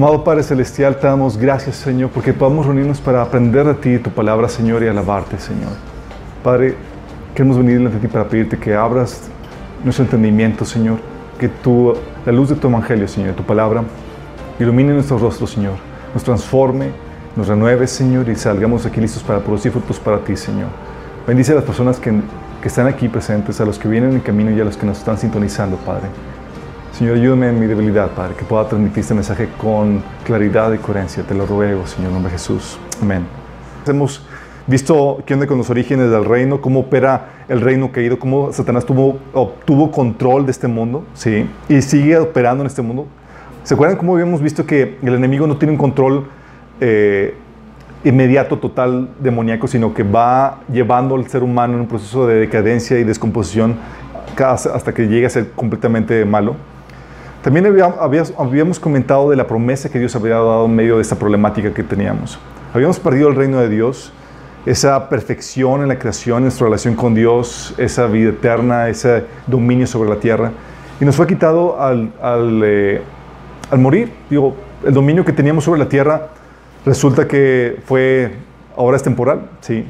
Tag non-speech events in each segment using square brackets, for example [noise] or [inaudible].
Amado Padre Celestial, te damos gracias, Señor, porque podamos reunirnos para aprender de ti, tu palabra, Señor, y alabarte, Señor. Padre, queremos venir de ti para pedirte que abras nuestro entendimiento, Señor, que tu, la luz de tu evangelio, Señor, tu palabra, ilumine nuestros rostros, Señor, nos transforme, nos renueve, Señor, y salgamos aquí listos para producir frutos para ti, Señor. Bendice a las personas que, que están aquí presentes, a los que vienen en camino y a los que nos están sintonizando, Padre. Señor, ayúdame en mi debilidad, Padre, que pueda transmitir este mensaje con claridad y coherencia. Te lo ruego, Señor, en nombre de Jesús. Amén. Hemos visto onda con los orígenes del reino, cómo opera el reino caído, cómo Satanás tuvo, obtuvo control de este mundo, ¿sí? Y sigue operando en este mundo. ¿Se acuerdan cómo habíamos visto que el enemigo no tiene un control eh, inmediato, total, demoníaco, sino que va llevando al ser humano en un proceso de decadencia y descomposición hasta que llegue a ser completamente malo? También habíamos comentado de la promesa que Dios había dado en medio de esta problemática que teníamos. Habíamos perdido el reino de Dios, esa perfección en la creación, nuestra relación con Dios, esa vida eterna, ese dominio sobre la tierra. Y nos fue quitado al, eh, morir. Digo, el dominio que teníamos sobre la tierra resulta que fue, ahora es temporal, ¿sí?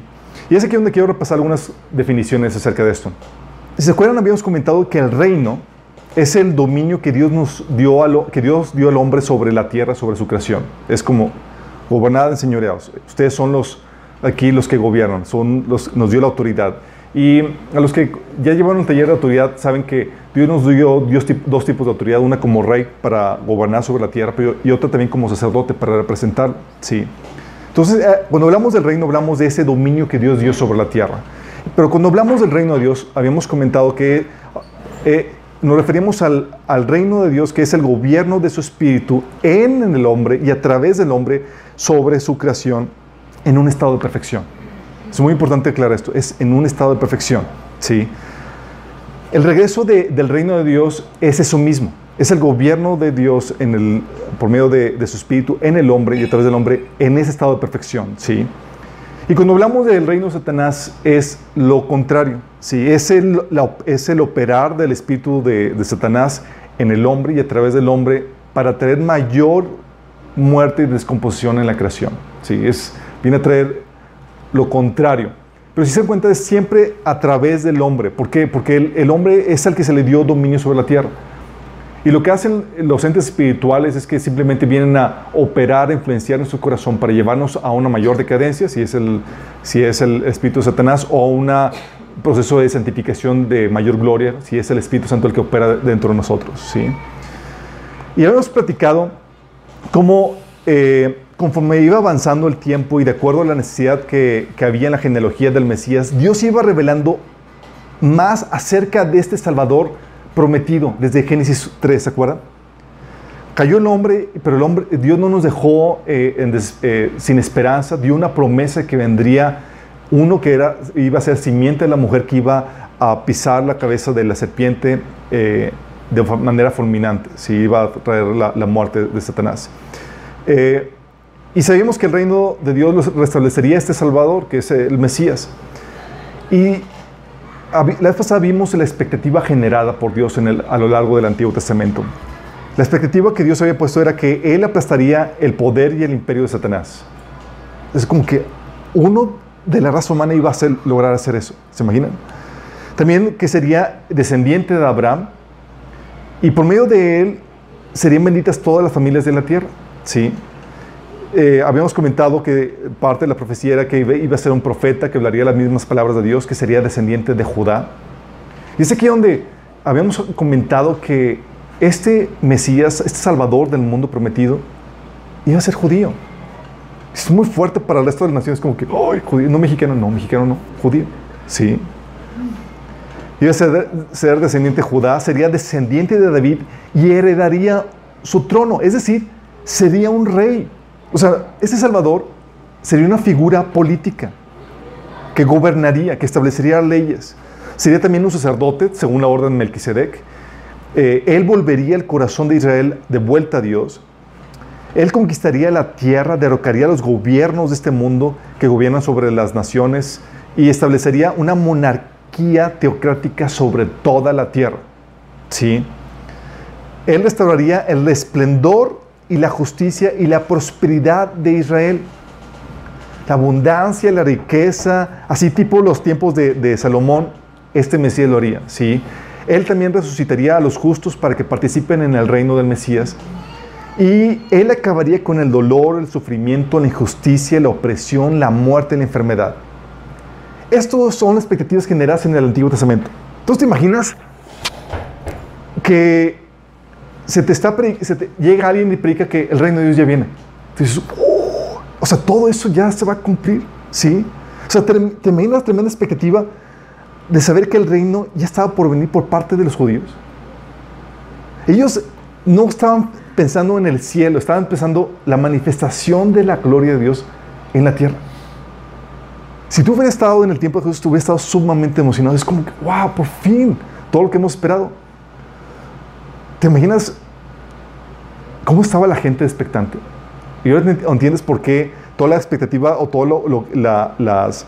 Y es aquí donde quiero repasar algunas definiciones acerca de esto. Si se acuerdan, habíamos comentado que el reino es el dominio que Dios nos dio, a lo, que Dios dio al hombre sobre la tierra, sobre su creación. Es como gobernar enseñoreados. Ustedes son los aquí los que gobiernan, son los, nos dio la autoridad. Y a los que ya llevaron un taller de autoridad saben que Dios nos dio dos tipos de autoridad, una como rey para gobernar sobre la tierra y otra también como sacerdote para representar. Sí. Entonces, eh, cuando hablamos del reino, hablamos de ese dominio que Dios dio sobre la tierra. Pero cuando hablamos del reino de Dios, habíamos comentado que eh, nos referimos al, reino de Dios, que es el gobierno de su espíritu en, el hombre y a través del hombre sobre su creación en un estado de perfección. Es muy importante aclarar esto, es en un estado de perfección. ¿sí? El regreso de, del reino de Dios es eso mismo, es el gobierno de Dios en el, por medio de, de, su espíritu en el hombre y a través del hombre en ese estado de perfección. ¿sí? Y cuando hablamos del reino de Satanás es lo contrario. ¿Sí? Es, el, es el operar del espíritu de, Satanás en el hombre y a través del hombre para traer mayor muerte y descomposición en la creación. ¿sí? Es, viene a traer lo contrario. Pero si se cuenta es siempre a través del hombre. ¿Por qué? Porque el, hombre es el que se le dio dominio sobre la tierra. Y lo que hacen los entes espirituales es que simplemente vienen a operar, a influenciar nuestro corazón para llevarnos a una mayor decadencia, si es el, si es el Espíritu de Satanás, o a un proceso de santificación de mayor gloria, si es el Espíritu Santo el que opera dentro de nosotros. ¿sí? Y habíamos platicado cómo eh, conforme iba avanzando el tiempo y de acuerdo a la necesidad que, que había en la genealogía del Mesías, Dios iba revelando más acerca de este Salvador prometido desde Génesis 3, ¿se acuerdan? Cayó el hombre, pero el hombre, Dios no nos dejó eh, eh, sin esperanza, dio una promesa que vendría uno que era, iba a ser simiente de la mujer que iba a pisar la cabeza de la serpiente eh, de manera fulminante, si iba a traer la, muerte de Satanás. Eh, y sabíamos que el reino de Dios restablecería este Salvador, que es el Mesías. Y la vez pasada vimos la expectativa generada por Dios a lo largo del Antiguo Testamento. La expectativa que Dios había puesto era que Él aplastaría el poder y el imperio de Satanás. Es como que uno de la raza humana iba a hacer, lograr hacer eso. ¿Se imaginan? También que sería descendiente de Abraham y por medio de él serían benditas todas las familias de la tierra. ¿Sí? Eh, habíamos comentado que parte de la profecía era que iba a ser un profeta que hablaría las mismas palabras de Dios, que sería descendiente de Judá. Y es aquí donde habíamos comentado que este Mesías, este Salvador del mundo prometido, iba a ser judío. Es muy fuerte para el resto de las naciones, como que. No mexicano, no, mexicano no, judío. Sí. Iba a ser, descendiente de Judá, sería descendiente de David y heredaría su trono. Es decir, sería un rey. O sea, este Salvador sería una figura política que gobernaría, que establecería leyes. Sería también un sacerdote, según la orden de Melquisedec. Eh, él volvería el corazón de Israel de vuelta a Dios. Él conquistaría la tierra, derrocaría los gobiernos de este mundo que gobiernan sobre las naciones y establecería una monarquía teocrática sobre toda la tierra. ¿Sí? Él restauraría el esplendor y la justicia y la prosperidad de Israel. La abundancia, la riqueza, así tipo los tiempos de, de Salomón, este Mesías lo haría, ¿sí? Él también resucitaría a los justos para que participen en el reino del Mesías. Y Él acabaría con el dolor, el sufrimiento, la injusticia, la opresión, la muerte la enfermedad. Estos son las expectativas generadas en el Antiguo Testamento. Entonces, ¿te imaginas que se te está llega alguien y predica que el reino de Dios ya viene? Oh, o sea, todo eso ya se va a cumplir, ¿sí? O sea, te, imaginas tremenda expectativa de saber que el reino ya estaba por venir por parte de los judíos. Ellos no estaban pensando en el cielo, estaban pensando la manifestación de la gloria de Dios en la tierra. Si tú hubieras estado en el tiempo de Jesús, tú hubieras estado sumamente emocionado. Es como que, wow, por fin, todo lo que hemos esperado. ¿Te imaginas cómo estaba la gente expectante? Y ahora entiendes por qué toda la expectativa o todas las,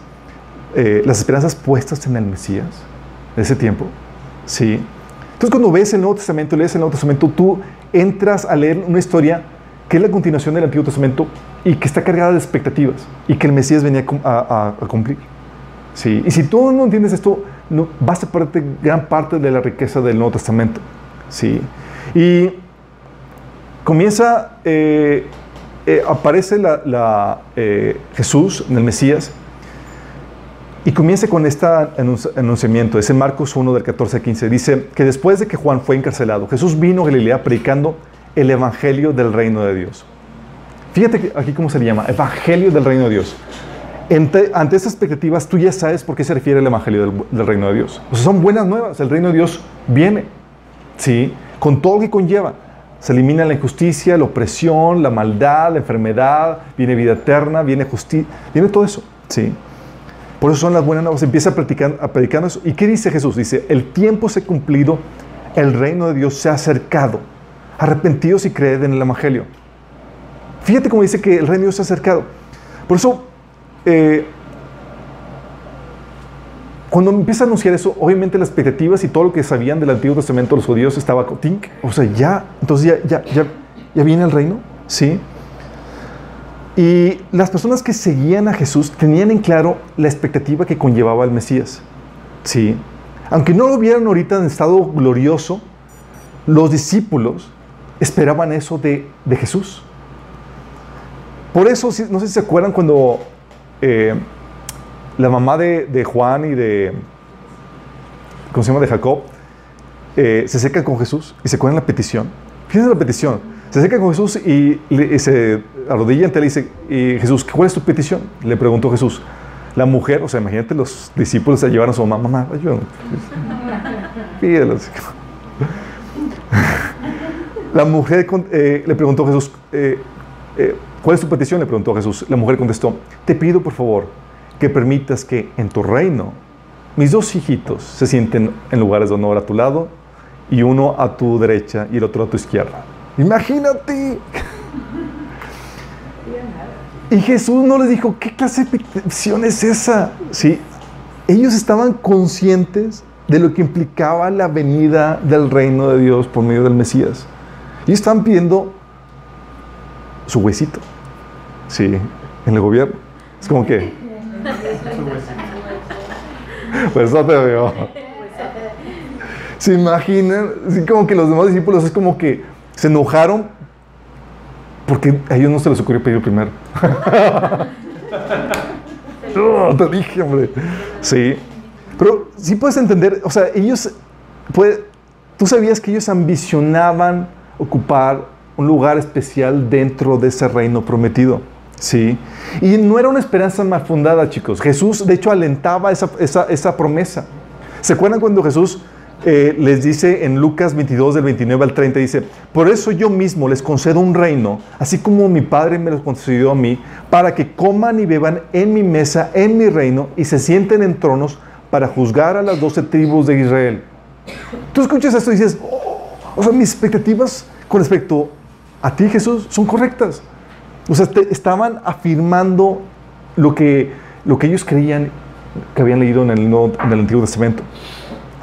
eh, las esperanzas puestas en el Mesías de ese tiempo. Sí. Entonces, cuando ves el Nuevo Testamento, lees el Nuevo Testamento, tú entras a leer una historia que es la continuación del Antiguo Testamento y que está cargada de expectativas y que el Mesías venía a, cumplir. Sí. Y si tú no entiendes esto, no, vas a perder gran parte de la riqueza del Nuevo Testamento. Sí. Y comienza, eh, eh, aparece la, eh, Jesús el Mesías y comienza con este anunciamiento, ese Marcos 1 del 14 al 15. Dice que después de que Juan fue encarcelado, Jesús vino a Galilea predicando el Evangelio del Reino de Dios. Fíjate aquí cómo se le llama, Evangelio del Reino de Dios. Ante, estas expectativas, tú ya sabes por qué se refiere el Evangelio del, Reino de Dios. O sea, son buenas nuevas, el Reino de Dios viene, ¿sí? Con todo lo que conlleva. Se elimina la injusticia, la opresión, la maldad, la enfermedad, viene vida eterna, viene justicia, viene todo eso, ¿sí? Por eso son las buenas nuevas. Empieza a predicar, a predicar eso. ¿Y qué dice Jesús? Dice, el tiempo se ha cumplido, el reino de Dios se ha acercado. Arrepentidos y creed en el Evangelio. Fíjate cómo dice que el reino de Dios se ha acercado. Por eso, eh, cuando empieza a anunciar eso, obviamente las expectativas y todo lo que sabían del Antiguo Testamento los judíos estaba, tink, o sea, ya, entonces ya, ya, ya, ya viene el reino, ¿sí? Y las personas que seguían a Jesús tenían en claro la expectativa que conllevaba el Mesías. Sí. Aunque no lo vieran ahorita en estado glorioso, los discípulos esperaban eso de, Jesús. Por eso, no sé si se acuerdan cuando eh, la mamá de, Juan y de, ¿cómo se llama? De Jacob, eh, se seca con Jesús y se acuerdan la petición. Fíjense la petición. Se acerca con Jesús y, se arrodilla ante él y dice, y Jesús, ¿cuál es tu petición? Le preguntó Jesús. La mujer, o sea, imagínate los discípulos se llevaron a su mamá, mamá, ayúdame. [laughs] Pídelos. [laughs] La mujer eh, le preguntó a Jesús, eh, eh, ¿cuál es tu petición? Le preguntó a Jesús. La mujer contestó, te pido por favor que permitas que en tu reino mis dos hijitos se sienten en lugares de honor a tu lado y uno a tu derecha y el otro a tu izquierda. Imagínate. Y Jesús no les dijo, ¿qué clase de petición es esa? Sí, ellos estaban conscientes de lo que implicaba la venida del reino de Dios por medio del Mesías. Y estaban pidiendo su huesito. Sí, en el gobierno. Es como que... Pues no te veo. ¿Se imaginan? Así como que los demás discípulos es como que se enojaron porque a ellos no se les ocurrió pedir primero. [laughs] te dije, hombre. Sí. Pero sí puedes entender, o sea, ellos, puede, tú sabías que ellos ambicionaban ocupar un lugar especial dentro de ese reino prometido. Sí. Y no era una esperanza mal fundada, chicos. Jesús, de hecho, alentaba esa, esa, esa promesa. ¿Se acuerdan cuando Jesús eh, les dice en Lucas 22 del 29 al 30, dice, por eso yo mismo les concedo un reino, así como mi Padre me lo concedió a mí, para que coman y beban en mi mesa, en mi reino, y se sienten en tronos para juzgar a las doce tribus de Israel. Tú escuchas esto y dices, oh, o sea, mis expectativas con respecto a ti, Jesús, son correctas. O sea, estaban afirmando lo que, lo que ellos creían que habían leído en el, en el Antiguo Testamento.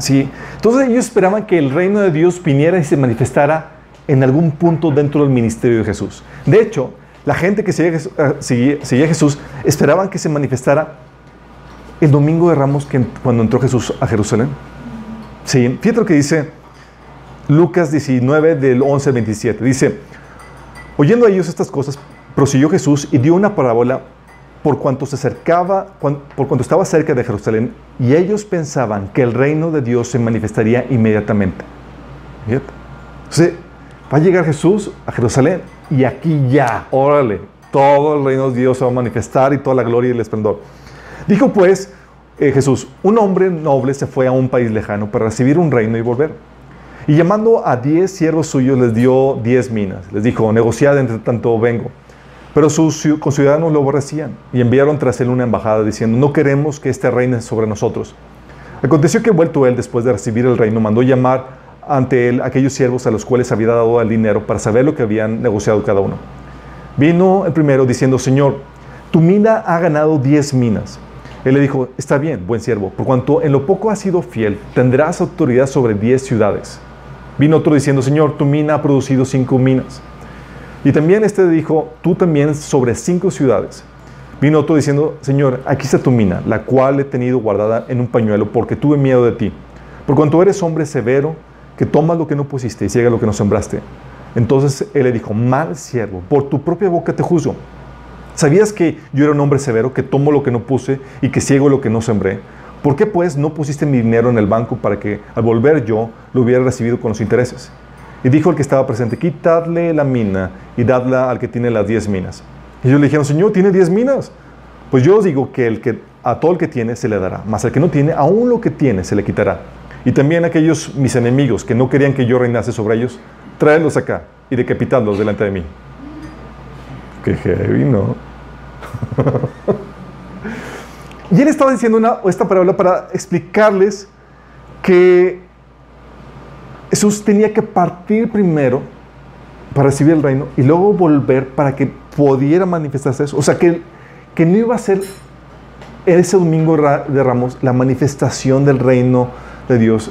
¿Sí? Entonces ellos esperaban que el reino de Dios viniera y se manifestara en algún punto dentro del ministerio de Jesús. De hecho, la gente que seguía, a Jesús esperaban que se manifestara el domingo de Ramos que, cuando entró Jesús a Jerusalén. Sí, fíjate lo que dice Lucas 19 del 11 al 27. Dice, oyendo ellos estas cosas, prosiguió Jesús y dio una parábola por cuanto se acercaba, por cuanto estaba cerca de Jerusalén, y ellos pensaban que el reino de Dios se manifestaría inmediatamente. Entonces, va a llegar Jesús a Jerusalén y aquí ya, órale, todo el reino de Dios se va a manifestar y toda la gloria y el esplendor. Dijo pues eh, Jesús, un hombre noble se fue a un país lejano para recibir un reino y volver. Y llamando a diez siervos suyos les dio diez minas. Les dijo, negociad entre tanto vengo. Pero sus conciudadanos lo aborrecían y enviaron tras él una embajada diciendo, no queremos que este reine sobre nosotros. Aconteció que vuelto él después de recibir el reino, mandó llamar ante él aquellos siervos a los cuales había dado el dinero para saber lo que habían negociado cada uno. Vino el primero diciendo, Señor, tu mina ha ganado diez minas. Él le dijo, está bien, buen siervo, por cuanto en lo poco has sido fiel, tendrás autoridad sobre diez ciudades. Vino otro diciendo, Señor, tu mina ha producido cinco minas. Y también este dijo, tú también sobre cinco ciudades. Vino otro diciendo, Señor, aquí está tu mina, la cual he tenido guardada en un pañuelo porque tuve miedo de ti. Por cuanto eres hombre severo, que tomas lo que no pusiste y ciega lo que no sembraste. Entonces él le dijo, mal siervo, por tu propia boca te juzgo. ¿Sabías que yo era un hombre severo, que tomo lo que no puse y que ciego lo que no sembré? ¿Por qué pues no pusiste mi dinero en el banco para que al volver yo lo hubiera recibido con los intereses? Y dijo el que estaba presente, quitadle la mina y dadla al que tiene las diez minas. Y ellos le dijeron, Señor, ¿tiene diez minas? Pues yo os digo que, el que a todo el que tiene se le dará, mas al que no tiene, aún lo que tiene se le quitará. Y también aquellos mis enemigos que no querían que yo reinase sobre ellos, tráelos acá y decapitadlos delante de mí. Qué heavy, ¿no? [laughs] y él estaba diciendo una, esta palabra para explicarles que Jesús tenía que partir primero para recibir el reino y luego volver para que pudiera manifestarse eso. O sea, que, que no iba a ser ese domingo de Ramos la manifestación del reino de Dios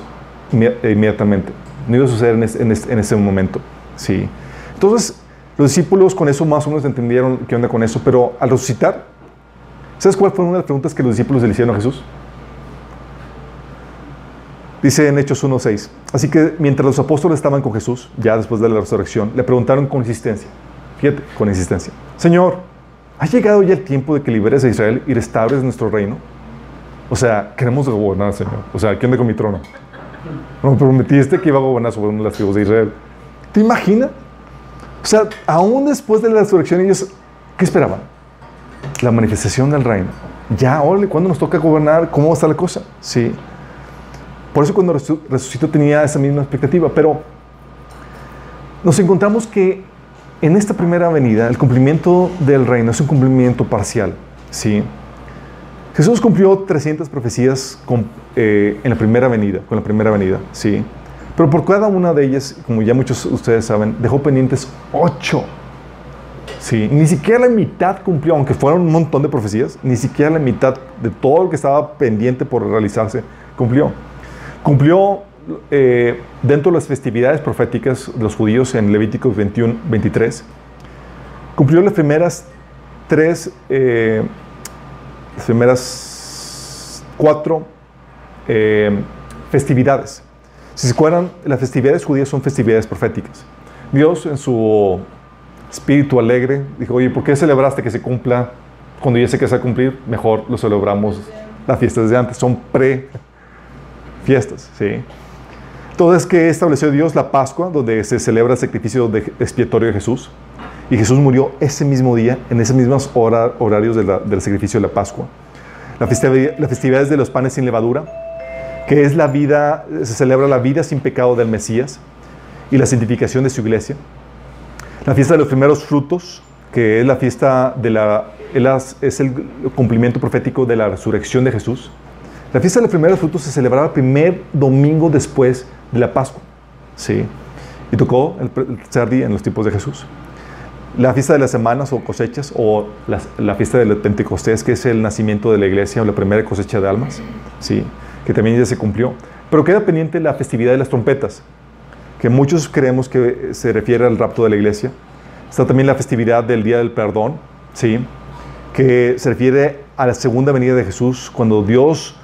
inmediatamente. No iba a suceder en, ese momento. Sí. Entonces, los discípulos con eso más o menos entendieron qué onda con eso, pero al resucitar, ¿sabes cuál fue una de las preguntas que los discípulos le hicieron a Jesús? Dice en Hechos 1.6. Así que mientras los apóstoles estaban con Jesús, ya después de la resurrección, le preguntaron con insistencia. Fíjate, con insistencia. Señor, ¿ha llegado ya el tiempo de que liberes a Israel y restaures nuestro reino? O sea, queremos gobernar, Señor. O sea, ¿quién de con mi trono? Me prometiste que iba a gobernar sobre uno de las tribus de Israel. ¿Te imaginas? O sea, aún después de la resurrección, ellos, ¿qué esperaban? La manifestación del reino. Ya, órale, ¿cuándo nos toca gobernar? ¿Cómo va a estar la cosa? Sí. Por eso cuando resucitó tenía esa misma expectativa, pero nos encontramos que en esta primera venida el cumplimiento del reino es un cumplimiento parcial, ¿sí? Jesús cumplió 300 profecías eh, en la primera venida, con la primera venida, ¿sí? Pero por cada una de ellas, como ya muchos de ustedes saben, dejó pendientes ocho. Sí, ni siquiera la mitad cumplió, aunque fueron un montón de profecías, ni siquiera la mitad de todo lo que estaba pendiente por realizarse cumplió. Cumplió eh, dentro de las festividades proféticas de los judíos en Levíticos 21, 23. Cumplió las primeras tres, eh, las primeras cuatro eh, festividades. Si se acuerdan, las festividades judías son festividades proféticas. Dios en su espíritu alegre dijo, oye, ¿por qué celebraste que se cumpla cuando ya sé que se va a cumplir? Mejor lo celebramos las fiestas de antes, son pre fiestas, ¿sí? Entonces, ¿qué estableció Dios? La Pascua, donde se celebra el sacrificio expiatorio de Jesús. Y Jesús murió ese mismo día, en esos mismos horarios del sacrificio de la Pascua. La festividad, las festividades de los panes sin levadura, que es la vida, se celebra la vida sin pecado del Mesías y la santificación de su iglesia. La fiesta de los primeros frutos, que es la fiesta de la, es el cumplimiento profético de la resurrección de Jesús. La fiesta de los primeros frutos se celebraba el primer domingo después de la Pascua. Sí. Y tocó el día en los tiempos de Jesús. La fiesta de las semanas o cosechas, o la, fiesta del Pentecostés, que es el nacimiento de la iglesia o la primera cosecha de almas, sí, que también ya se cumplió. Pero queda pendiente la festividad de las trompetas. que muchos creemos que se refiere al rapto de la iglesia. Está también la festividad del Día del Perdón, ¿sí? que se refiere a la segunda venida de Jesús, cuando Dios,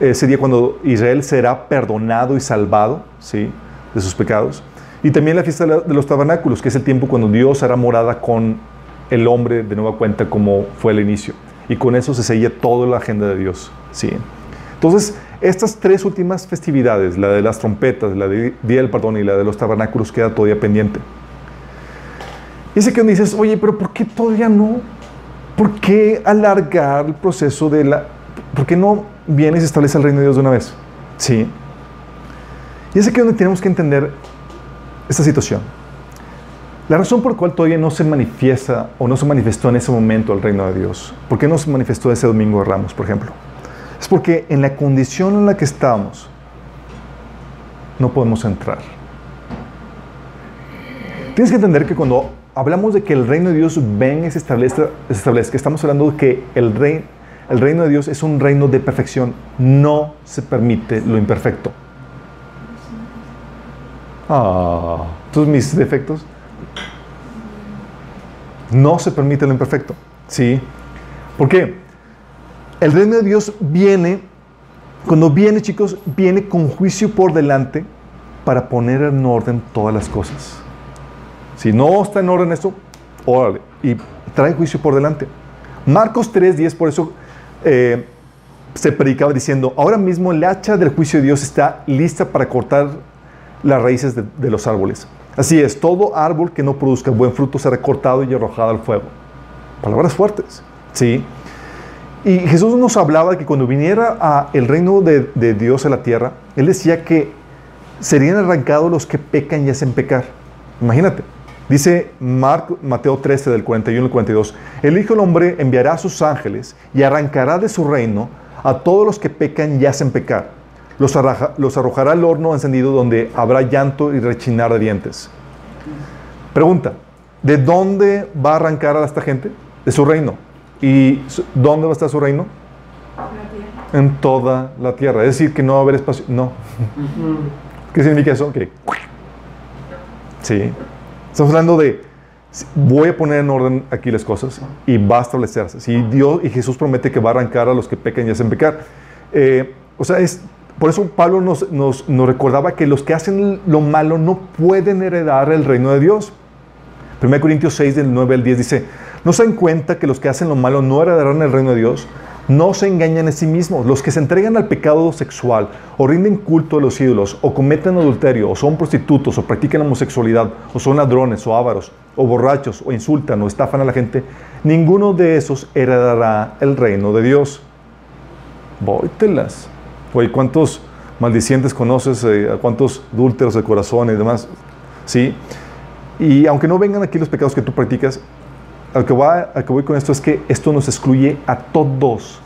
ese día cuando Israel será perdonado y salvado ¿sí? de sus pecados. Y también la fiesta de los tabernáculos, que es el tiempo cuando Dios hará morada con el hombre de nueva cuenta como fue el inicio. Y con eso se sella toda la agenda de Dios. ¿sí? Entonces, estas tres últimas festividades, la de las trompetas, la de Día del Perdón y la de los tabernáculos, queda todavía pendiente. Y sé que dices, oye, pero ¿por qué todavía no? ¿Por qué alargar el proceso de la... ¿Por qué no viene y se establece el reino de Dios de una vez? Sí. Y es aquí donde tenemos que entender esta situación. La razón por la cual todavía no se manifiesta o no se manifestó en ese momento el reino de Dios, ¿por qué no se manifestó ese domingo de Ramos, por ejemplo? Es porque en la condición en la que estamos no podemos entrar. Tienes que entender que cuando hablamos de que el reino de Dios venga y se establezca, se estamos hablando de que el, rey, el reino de Dios es un reino de perfección. No se permite lo imperfecto. Ah, todos mis defectos. No se permite lo imperfecto. ¿Sí? ¿Por qué? El reino de Dios viene, cuando viene, chicos, viene con juicio por delante para poner en orden todas las cosas. Si no está en orden esto, órale, y trae juicio por delante. Marcos 3.10, por eso eh, se predicaba diciendo, ahora mismo el hacha del juicio de Dios está lista para cortar las raíces de, los árboles. Así es, todo árbol que no produzca buen fruto será cortado y arrojado al fuego. Palabras fuertes, ¿sí? Y Jesús nos hablaba de que cuando viniera el reino de, de, Dios a la tierra, Él decía que serían arrancados los que pecan y hacen pecar. Imagínate. Dice Marco, Mateo 13 del 41 al 42, el Hijo del Hombre enviará a sus ángeles y arrancará de su reino a todos los que pecan y hacen pecar. Los, los arrojará al horno encendido donde habrá llanto y rechinar de dientes. Pregunta, ¿de dónde va a arrancar a esta gente? De su reino. ¿Y dónde va a estar su reino? En toda la tierra. Es decir, que no va a haber espacio. No. ¿Qué significa eso? Que. Sí. Estamos hablando de. Voy a poner en orden aquí las cosas y va a establecerse. Si Dios y Jesús promete que va a arrancar a los que pecan y hacen pecar. Eh, o sea, es, por eso Pablo nos, nos, nos recordaba que los que hacen lo malo no pueden heredar el reino de Dios. 1 Corintios 6, del 9 al 10 dice, ¿no se dan cuenta que los que hacen lo malo no heredarán el reino de Dios? No se engañan a sí mismos. Los que se entregan al pecado sexual, o rinden culto a los ídolos, o cometen adulterio, o son prostitutos, o practican homosexualidad, o son ladrones, o ávaros, o borrachos, o insultan, o estafan a la gente, ninguno de esos heredará el reino de Dios. Vóytelas. Oye, ¿cuántos maldicientes conoces? Eh, ¿Cuántos adúlteros de corazón y demás? Sí. Y aunque no vengan aquí los pecados que tú practicas, al que, va, que voy con esto es que esto nos excluye a todos.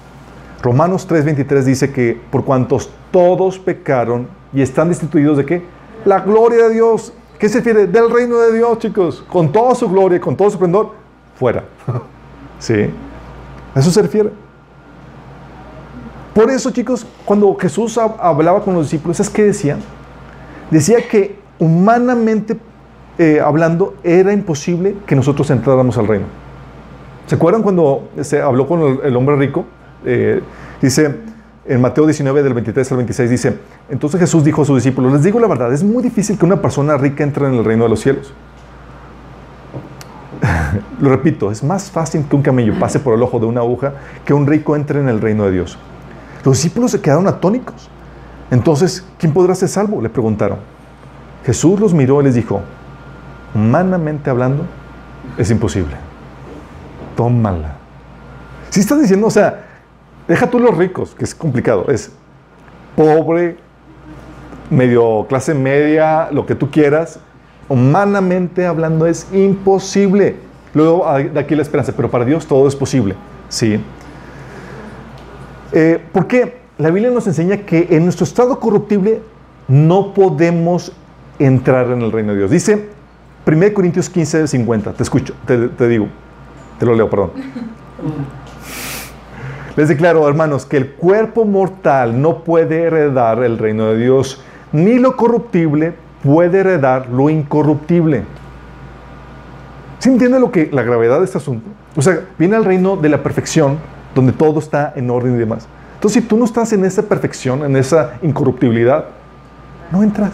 Romanos 3:23 dice que por cuantos todos pecaron y están destituidos de qué? La gloria de Dios. ¿Qué se refiere? Del reino de Dios, chicos. Con toda su gloria, con todo su esplendor, fuera. [laughs] ¿Sí? A eso se refiere. Por eso, chicos, cuando Jesús hablaba con los discípulos, ¿es que decía? Decía que humanamente eh, hablando, era imposible que nosotros entráramos al reino. ¿Se acuerdan cuando se habló con el, hombre rico? Eh, dice en Mateo 19, del 23 al 26, dice, entonces Jesús dijo a sus discípulos, les digo la verdad, es muy difícil que una persona rica entre en el reino de los cielos. [laughs] Lo repito, es más fácil que un camello pase por el ojo de una aguja que un rico entre en el reino de Dios. Los discípulos se quedaron atónicos. Entonces, ¿quién podrá ser salvo? Le preguntaron. Jesús los miró y les dijo, humanamente hablando, es imposible. Tómala. Si estás diciendo, o sea, deja tú los ricos, que es complicado, es pobre, medio clase media, lo que tú quieras, humanamente hablando es imposible. Luego de aquí la esperanza, pero para Dios todo es posible. Sí. Eh, ¿Por qué? La Biblia nos enseña que en nuestro estado corruptible no podemos entrar en el reino de Dios. Dice 1 Corintios 15, 50. Te escucho, te, digo. Te lo leo, perdón. [laughs] Les declaro, hermanos, que el cuerpo mortal no puede heredar el reino de Dios, ni lo corruptible, puede heredar lo incorruptible. ¿Se entiende lo que la gravedad de este asunto? O sea, viene al reino de la perfección, donde todo está en orden y demás. Entonces, si tú no estás en esa perfección, en esa incorruptibilidad, no entras.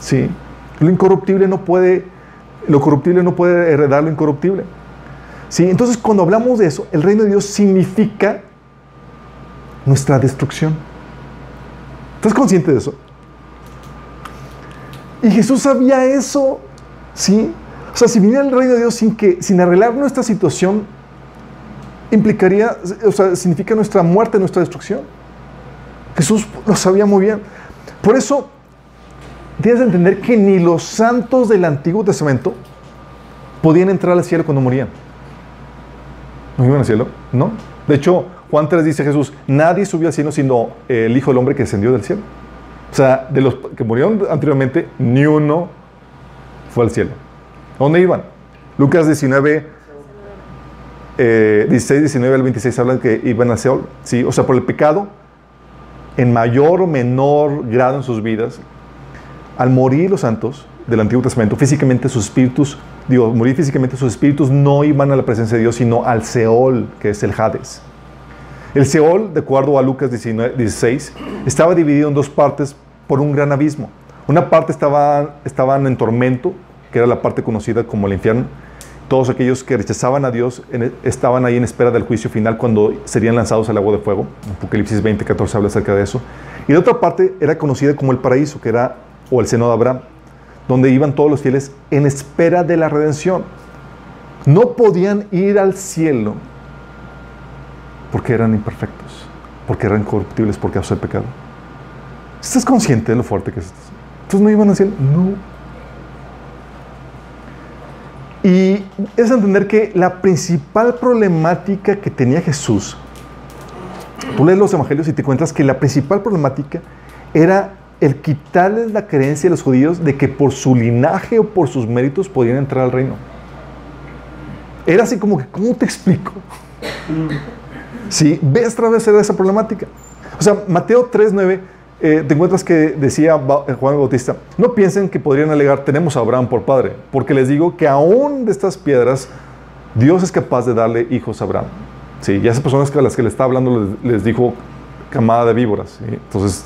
Sí. Lo incorruptible no puede, lo corruptible no puede heredar lo incorruptible. Sí. Entonces, cuando hablamos de eso, el reino de Dios significa nuestra destrucción. ¿Estás consciente de eso? Y Jesús sabía eso, ¿sí? O sea, si viniera el reino de Dios sin, que, sin arreglar nuestra situación, implicaría, o sea, significa nuestra muerte, nuestra destrucción. Jesús lo sabía muy bien. Por eso, tienes que entender que ni los santos del Antiguo Testamento podían entrar al cielo cuando morían. ¿No iban al cielo? No. De hecho, Juan 3 dice Jesús, nadie subió al cielo sino el Hijo del Hombre que descendió del cielo. O sea, de los que murieron anteriormente, ni uno fue al cielo. ¿A dónde iban? Lucas 19, 16, 19 al 26 hablan que iban a Seol. ¿sí? O sea, por el pecado, en mayor o menor grado en sus vidas, al morir los santos del Antiguo Testamento, físicamente sus espíritus, digo, morir físicamente sus espíritus no iban a la presencia de Dios, sino al Seol, que es el Hades. El Seol, de acuerdo a Lucas 16, estaba dividido en dos partes por un gran abismo. Una parte estaban, estaban en tormento, que era la parte conocida como el infierno. Todos aquellos que rechazaban a Dios estaban ahí en espera del juicio final cuando serían lanzados al agua de fuego. Apocalipsis 20, 14 habla acerca de eso. Y la otra parte era conocida como el paraíso, que era, o el seno de Abraham, donde iban todos los fieles en espera de la redención. No podían ir al cielo porque eran imperfectos, porque eran corruptibles, porque causa pecado. ¿Estás consciente de lo fuerte que es esto? Entonces no iban a cielo. No. Y es entender que la principal problemática que tenía Jesús, tú lees los evangelios y te cuentas que la principal problemática era el quitarles la creencia a los judíos de que por su linaje o por sus méritos podían entrar al reino. Era así como que, ¿cómo te explico? ¿Sí? ¿Ves otra vez esa problemática? O sea, Mateo 3.9, eh, te encuentras que decía eh, Juan Bautista, no piensen que podrían alegar, tenemos a Abraham por padre, porque les digo que aún de estas piedras, Dios es capaz de darle hijos a Abraham. Sí, y a esas personas a las que le está hablando les, dijo camada de víboras. Entonces,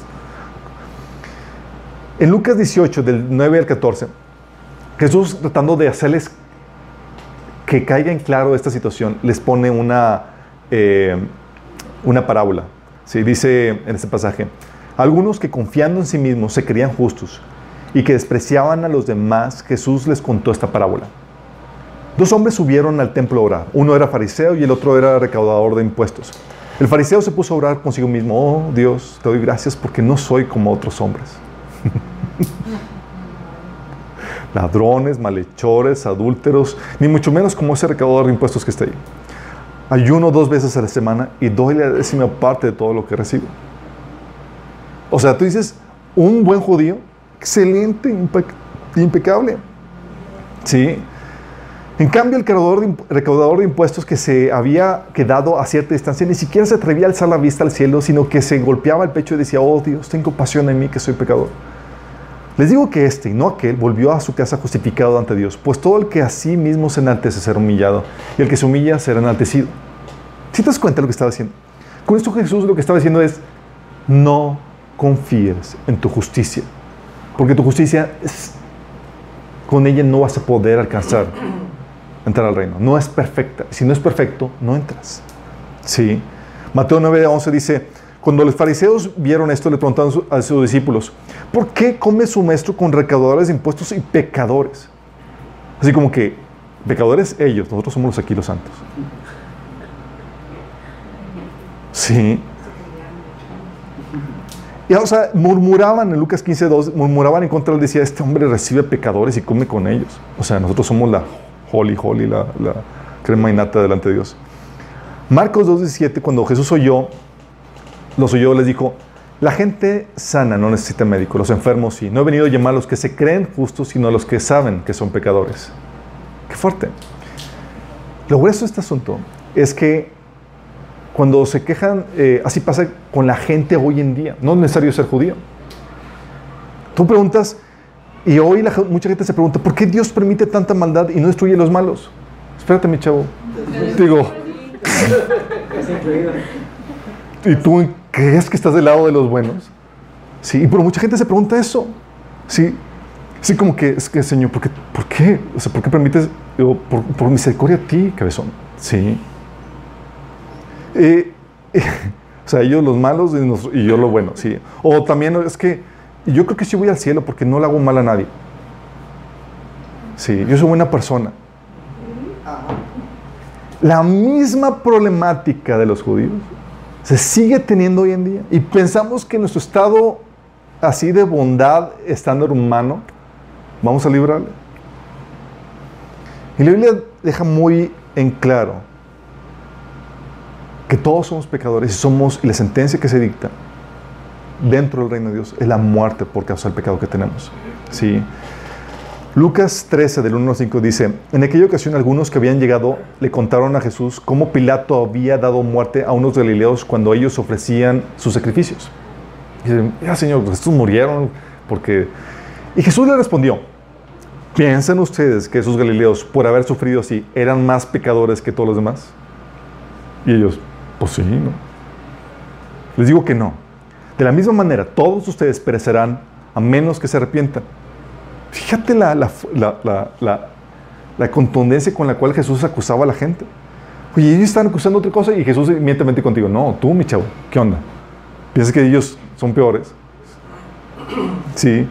en Lucas 18, del 9 al 14, Jesús tratando de hacerles que caiga en claro esta situación, les pone una eh, una parábola. ¿sí? Dice en este pasaje, algunos que confiando en sí mismos se creían justos y que despreciaban a los demás, Jesús les contó esta parábola. Dos hombres subieron al templo a orar. Uno era fariseo y el otro era recaudador de impuestos. El fariseo se puso a orar consigo mismo, oh Dios, te doy gracias porque no soy como otros hombres. [laughs] Ladrones, malhechores, adúlteros, ni mucho menos como ese recaudador de impuestos que está ahí. Ayuno dos veces a la semana y doy la décima parte de todo lo que recibo. O sea, tú dices, un buen judío, excelente, impecable. Sí. En cambio, el recaudador de, impuestos que se había quedado a cierta distancia ni siquiera se atrevía a alzar la vista al cielo, sino que se golpeaba el pecho y decía, oh Dios, tengo pasión en mí que soy pecador. Les digo que este y no aquel volvió a su casa justificado ante Dios, pues todo el que a sí mismo se enaltece será humillado, y el que se humilla será enaltecido. Si te das cuenta de lo que estaba diciendo? Con esto Jesús lo que estaba diciendo es, no confíes en tu justicia, porque tu justicia con ella no vas a poder alcanzar [clears throat] entrar al reino. No es perfecta. Si no es perfecto, no entras. ¿Sí? Mateo 9, 11 dice, cuando los fariseos vieron esto, le preguntaron a sus discípulos, ¿por qué come su maestro con recaudadores de impuestos y pecadores? Así como que, pecadores ellos, nosotros somos los aquí los santos. Sí. Y, o sea, murmuraban en Lucas 15, 2, murmuraban en contra él, decía, este hombre recibe pecadores y come con ellos. O sea, nosotros somos la holy, holy, la, la crema innata delante de Dios. Marcos 2, 17, cuando Jesús oyó, los oyó, les dijo, la gente sana no necesita médico, los enfermos sí. No he venido a llamar a los que se creen justos, sino a los que saben que son pecadores. Qué fuerte. Lo grueso de este asunto es que cuando se quejan, eh, así pasa con la gente hoy en día. No es necesario ser judío. Tú preguntas, Y hoy la, mucha gente se pregunta, ¿por qué Dios permite tanta maldad y no destruye a los malos? Espérate, mi chavo. Digo, [laughs] ¿y tú crees que estás del lado de los buenos? Sí, pero mucha gente se pregunta eso. Sí, sí como que, es que Señor, ¿por qué? ¿Por qué? O sea, ¿por qué permites, por, por, misericordia a ti, cabezón? Sí. Eh, [laughs] o sea, ellos los malos y, y yo lo bueno, sí. O también es que y yo creo que sí voy al cielo porque no le hago mal a nadie. Sí, yo soy buena persona. La misma problemática de los judíos se sigue teniendo hoy en día. Y pensamos que nuestro estado así de bondad, estándar humano, vamos a librarle. Y la Biblia deja muy en claro que todos somos pecadores y somos, y la sentencia que se dicta dentro del reino de Dios es la muerte por causa del pecado que tenemos. ¿Sí? Lucas 13, del 1 al 5 dice, en aquella ocasión algunos que habían llegado le contaron a Jesús cómo Pilato había dado muerte a unos galileos cuando ellos ofrecían sus sacrificios. Y dicen, ya Señor, pues estos murieron porque... Y Jesús le respondió, ¿piensan ustedes que esos galileos, por haber sufrido así, eran más pecadores que todos los demás? Y ellos, pues sí, ¿no? Les digo que no. De la misma manera, todos ustedes perecerán a menos que se arrepientan. Fíjate la, la, contundencia con la cual Jesús acusaba a la gente. Oye, ellos están acusando otra cosa y Jesús inmediatamente contigo. No, tú, mi chavo, ¿qué onda? ¿Piensas que ellos son peores? Sí.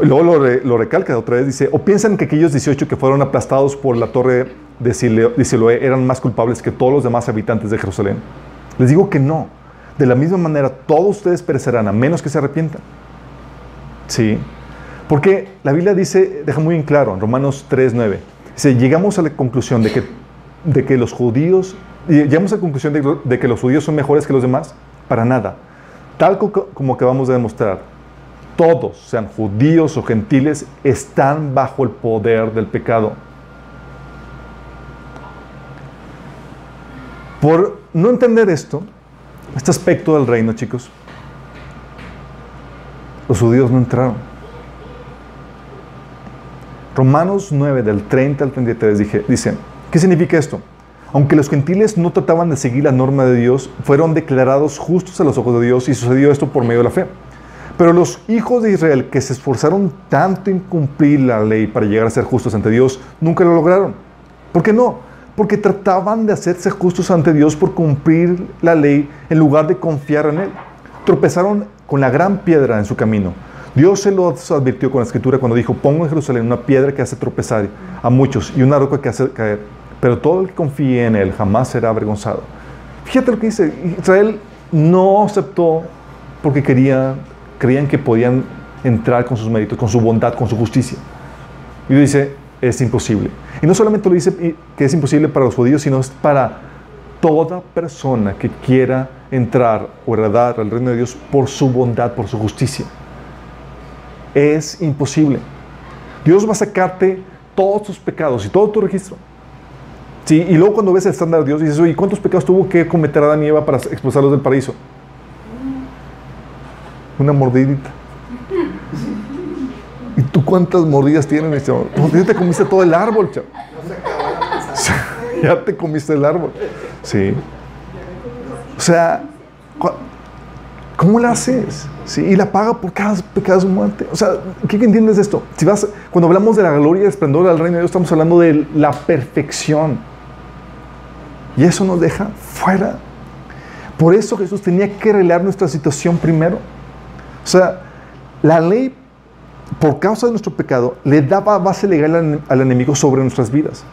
Luego lo, lo, recalca otra vez, dice, o piensan que aquellos 18 que fueron aplastados por la torre de Siloé eran más culpables que todos los demás habitantes de Jerusalén. Les digo que no. De la misma manera, todos ustedes perecerán a menos que se arrepientan. ¿Sí? Porque la Biblia dice, deja muy en claro, en Romanos 3.9, dice, llegamos a la conclusión de que, de que los judíos, llegamos a la conclusión de, que los judíos son mejores que los demás, para nada. Tal como acabamos de demostrar, todos, sean judíos o gentiles, están bajo el poder del pecado. Por no entender esto, este aspecto del reino, chicos, los judíos no entraron. Romanos 9, del 30 al 33, dije, dice, ¿qué significa esto? Aunque los gentiles no trataban de seguir la norma de Dios, fueron declarados justos a los ojos de Dios y sucedió esto por medio de la fe. Pero los hijos de Israel que se esforzaron tanto en cumplir la ley para llegar a ser justos ante Dios, nunca lo lograron. ¿Por qué no? porque trataban de hacerse justos ante Dios por cumplir la ley en lugar de confiar en Él. Tropezaron con la gran piedra en su camino. Dios se lo advirtió con la escritura cuando dijo, pongo en Jerusalén una piedra que hace tropezar a muchos y una roca que hace caer, pero todo el que confíe en Él jamás será avergonzado. Fíjate lo que dice, Israel no aceptó porque quería, creían que podían entrar con sus méritos, con su bondad, con su justicia. Y dice, es imposible. Y no solamente lo dice que es imposible para los judíos, sino es para toda persona que quiera entrar o heredar al reino de Dios por su bondad, por su justicia. Es imposible. Dios va a sacarte todos tus pecados y todo tu registro. Sí, y luego cuando ves el estándar de Dios dices, oye, ¿cuántos pecados tuvo que cometer Adán y Eva para expulsarlos del paraíso? Una mordidita. ¿Y tú cuántas mordidas tienes, chavo? ya te comiste todo el árbol, chavo. [laughs] ya te comiste el árbol. Sí. O sea, ¿cómo la haces? Y la paga por cada pecado su muerte. O sea, ¿qué entiendes de esto? Si vas, cuando hablamos de la gloria y el esplendor del reino de Dios, estamos hablando de la perfección. Y eso nos deja fuera. Por eso Jesús tenía que arreglar nuestra situación primero. O sea, la ley por causa de nuestro pecado, le daba base legal al, enemigo sobre nuestras vidas.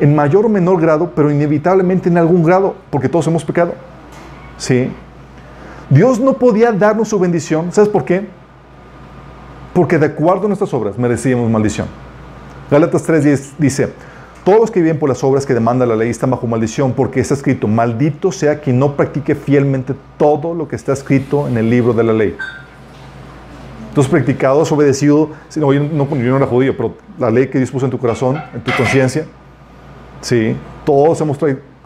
En mayor o menor grado, pero inevitablemente en algún grado, porque todos hemos pecado. ¿Sí? Dios no podía darnos su bendición. ¿Sabes por qué? Porque de acuerdo a nuestras obras merecíamos maldición. Gálatas 3.10 dice, todos los que viven por las obras que demanda la ley están bajo maldición, porque está escrito, maldito sea quien no practique fielmente todo lo que está escrito en el libro de la ley. Has practicado, has obedecido, no, yo, no, yo no era judío, pero la ley que Dios puso en tu corazón, en tu conciencia. Sí, todos hemos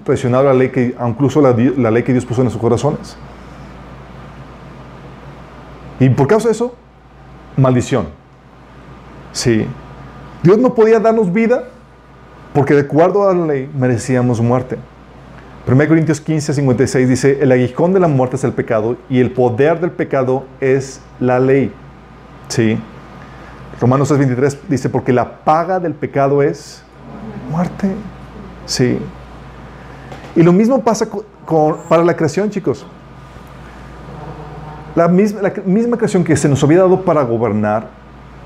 traicionado la ley que, incluso la, la ley que Dios puso en nuestros corazones. Y por causa de eso, maldición. Sí. Dios no podía darnos vida porque de acuerdo a la ley merecíamos muerte. 1 Corintios 15, 56 dice, el aguijón de la muerte es el pecado y el poder del pecado es la ley. Sí. Romanos 6, 23 dice, porque la paga del pecado es muerte. Sí. Y lo mismo pasa con, para la creación, chicos. La misma, la misma creación que se nos había dado para gobernar,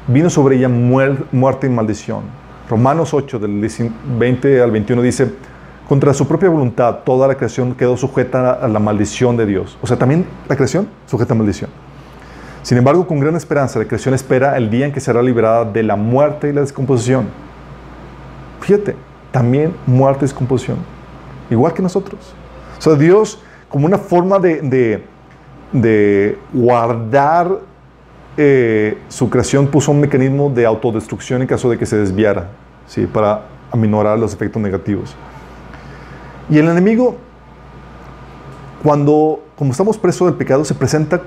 vino sobre ella muerte y maldición. Romanos 8, del 20 al 21 dice, contra su propia voluntad, toda la creación quedó sujeta a la maldición de Dios. O sea, también la creación sujeta a maldición. Sin embargo, con gran esperanza, la creación espera el día en que será liberada de la muerte y la descomposición. Fíjate, también muerte y descomposición. Igual que nosotros. O sea, Dios, como una forma de, de, guardar eh, su creación, puso un mecanismo de autodestrucción en caso de que se desviara, ¿sí? para aminorar los efectos negativos. Y el enemigo, cuando, como estamos presos del pecado, se presenta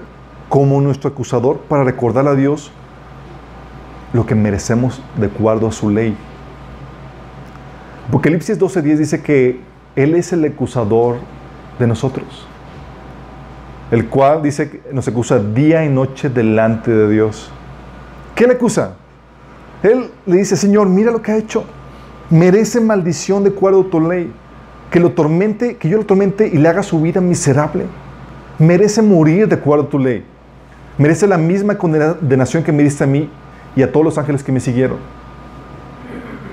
como nuestro acusador para recordar a Dios lo que merecemos de acuerdo a su ley. Apocalipsis 12:10 dice que Él es el acusador de nosotros, el cual dice que nos acusa día y noche delante de Dios. ¿Qué le acusa? Él le dice, Señor, mira lo que ha hecho. Merece maldición de acuerdo a tu ley que lo tormente, que yo lo tormente y le haga su vida miserable. Merece morir de acuerdo a tu ley. Merece la misma condenación que me diste a mí y a todos los ángeles que me siguieron.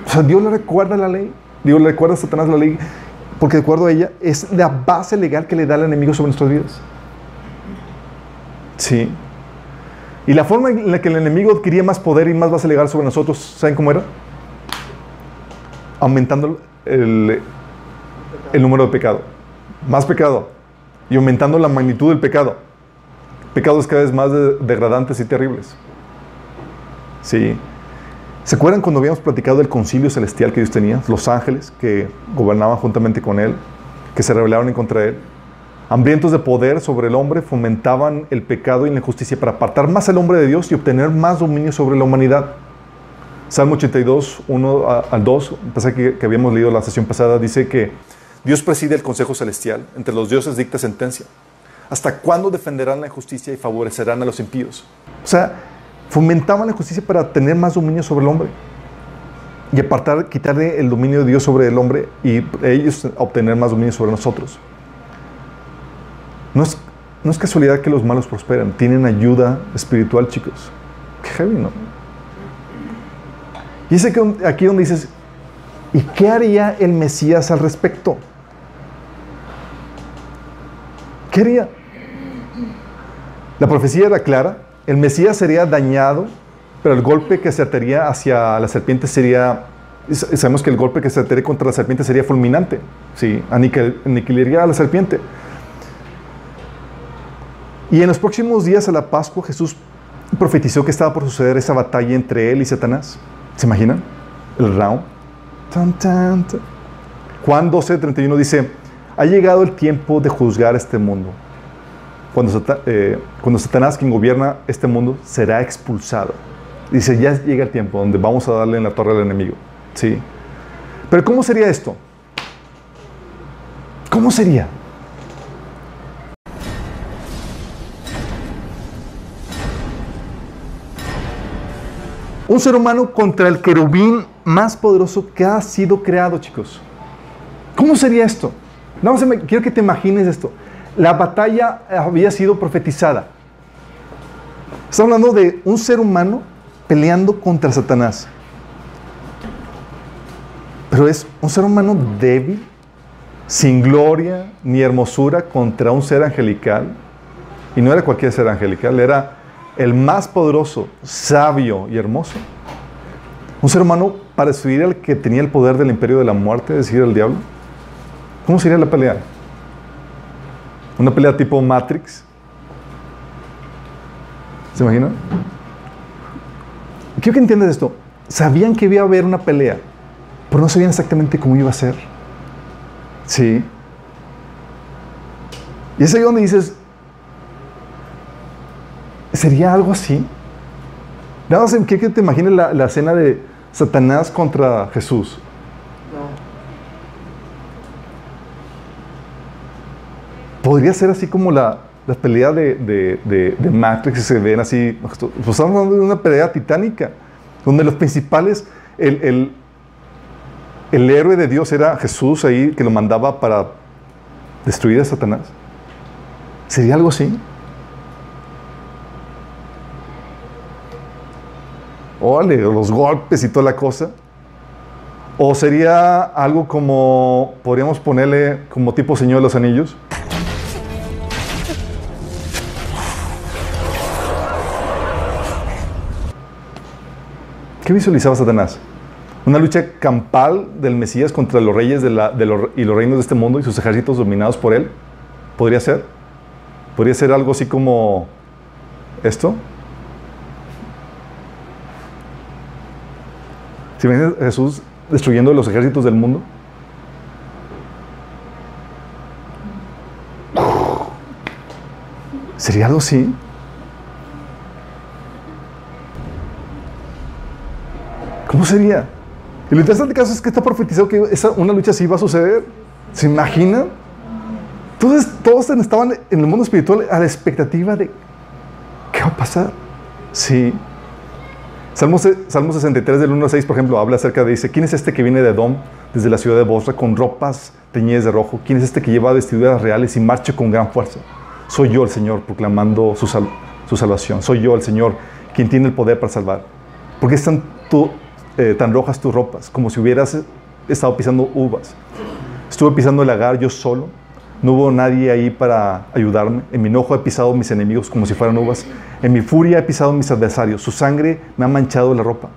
O sea, Dios le recuerda la ley. Dios le recuerda a Satanás la ley. Porque de acuerdo a ella es la base legal que le da el enemigo sobre nuestras vidas. Sí. Y la forma en la que el enemigo adquiría más poder y más base legal sobre nosotros, ¿saben cómo era? Aumentando el, número de pecado. Más pecado. Y aumentando la magnitud del pecado. Pecados cada vez más degradantes y terribles. Sí. ¿Se acuerdan cuando habíamos platicado del concilio celestial que Dios tenía? Los ángeles que gobernaban juntamente con Él, que se rebelaron en contra de Él. Hambrientos de poder sobre el hombre, fomentaban el pecado y la injusticia para apartar más al hombre de Dios y obtener más dominio sobre la humanidad. Salmo 82, 1 al 2, pensé que, que habíamos leído la sesión pasada, dice que Dios preside el Consejo Celestial, entre los dioses dicta sentencia. ¿Hasta cuándo defenderán la injusticia y favorecerán a los impíos? O sea, fomentaban la justicia para tener más dominio sobre el hombre y apartar, quitarle el dominio de Dios sobre el hombre y ellos obtener más dominio sobre nosotros. No es, no es casualidad que los malos prosperan, tienen ayuda espiritual, chicos. Qué heavy, ¿no? Y es aquí donde dices, ¿y qué haría el Mesías al respecto? ¿Qué haría? La profecía era clara, el Mesías sería dañado, pero el golpe que se ataría hacia la serpiente sería, sabemos que el golpe que se ataría contra la serpiente sería fulminante, sí, aniquilaría a la serpiente. Y en los próximos días a la Pascua Jesús profetizó que estaba por suceder esa batalla entre él y Satanás. ¿Se imaginan? El round. Juan 12, 31 dice, ha llegado el tiempo de juzgar este mundo. Cuando, eh, cuando Satanás, quien gobierna este mundo, será expulsado. Dice, ya llega el tiempo donde vamos a darle en la torre al enemigo. ¿Sí? Pero ¿cómo sería esto? ¿Cómo sería? Un ser humano contra el querubín más poderoso que ha sido creado, chicos. ¿Cómo sería esto? No, quiero que te imagines esto. La batalla había sido profetizada. Estamos hablando de un ser humano peleando contra Satanás. Pero es un ser humano débil, sin gloria ni hermosura contra un ser angelical. Y no era cualquier ser angelical, era el más poderoso, sabio y hermoso. Un ser humano para destruir al que tenía el poder del imperio de la muerte, decir, el diablo. ¿Cómo sería la pelea? ¿Una pelea tipo Matrix? ¿Se imaginan? Quiero que entiendas esto. Sabían que iba a haber una pelea, pero no sabían exactamente cómo iba a ser. Sí. Y es ahí donde dices, ¿sería algo así? Nada más que te imagines la, la escena de Satanás contra Jesús. Podría ser así como la, la pelea de, de, de, de Matrix, se ven así. Pues estamos hablando de una pelea titánica, donde los principales, el, el, el héroe de Dios era Jesús ahí, que lo mandaba para destruir a Satanás. ¿Sería algo así? Los golpes y toda la cosa. ¿O sería algo como, podríamos ponerle como tipo Señor de los Anillos? ¿Qué visualizaba Satanás? Una lucha campal del Mesías contra los reyes y los reinos de este mundo y sus ejércitos dominados por él. ¿Podría ser? ¿Podría ser algo así como esto? Si ven a Jesús destruyendo los ejércitos del mundo. ¿Sería algo así? ¿Cómo sería? Y lo interesante caso es que está profetizado que esa, una lucha así va a suceder. ¿Se imaginan? Entonces todos estaban en el mundo espiritual a la expectativa de ¿qué va a pasar? Sí. Salmo, Salmo 63 del 1 al 6, por ejemplo, habla acerca de, dice, ¿quién es este que viene de Edom, desde la ciudad de Bosra, con ropas teñidas de rojo? ¿Quién es este que lleva vestiduras reales y marcha con gran fuerza? Soy yo el Señor proclamando su, salvación. Soy yo el Señor quien tiene el poder para salvar. ¿Por qué están eh, tan rojas tus ropas? Como si hubieras estado pisando uvas. Estuve pisando el lagar yo solo. No hubo nadie ahí para ayudarme. En mi enojo he pisado mis enemigos como si fueran uvas. En mi furia he pisado a mis adversarios. Su sangre me ha manchado la ropa.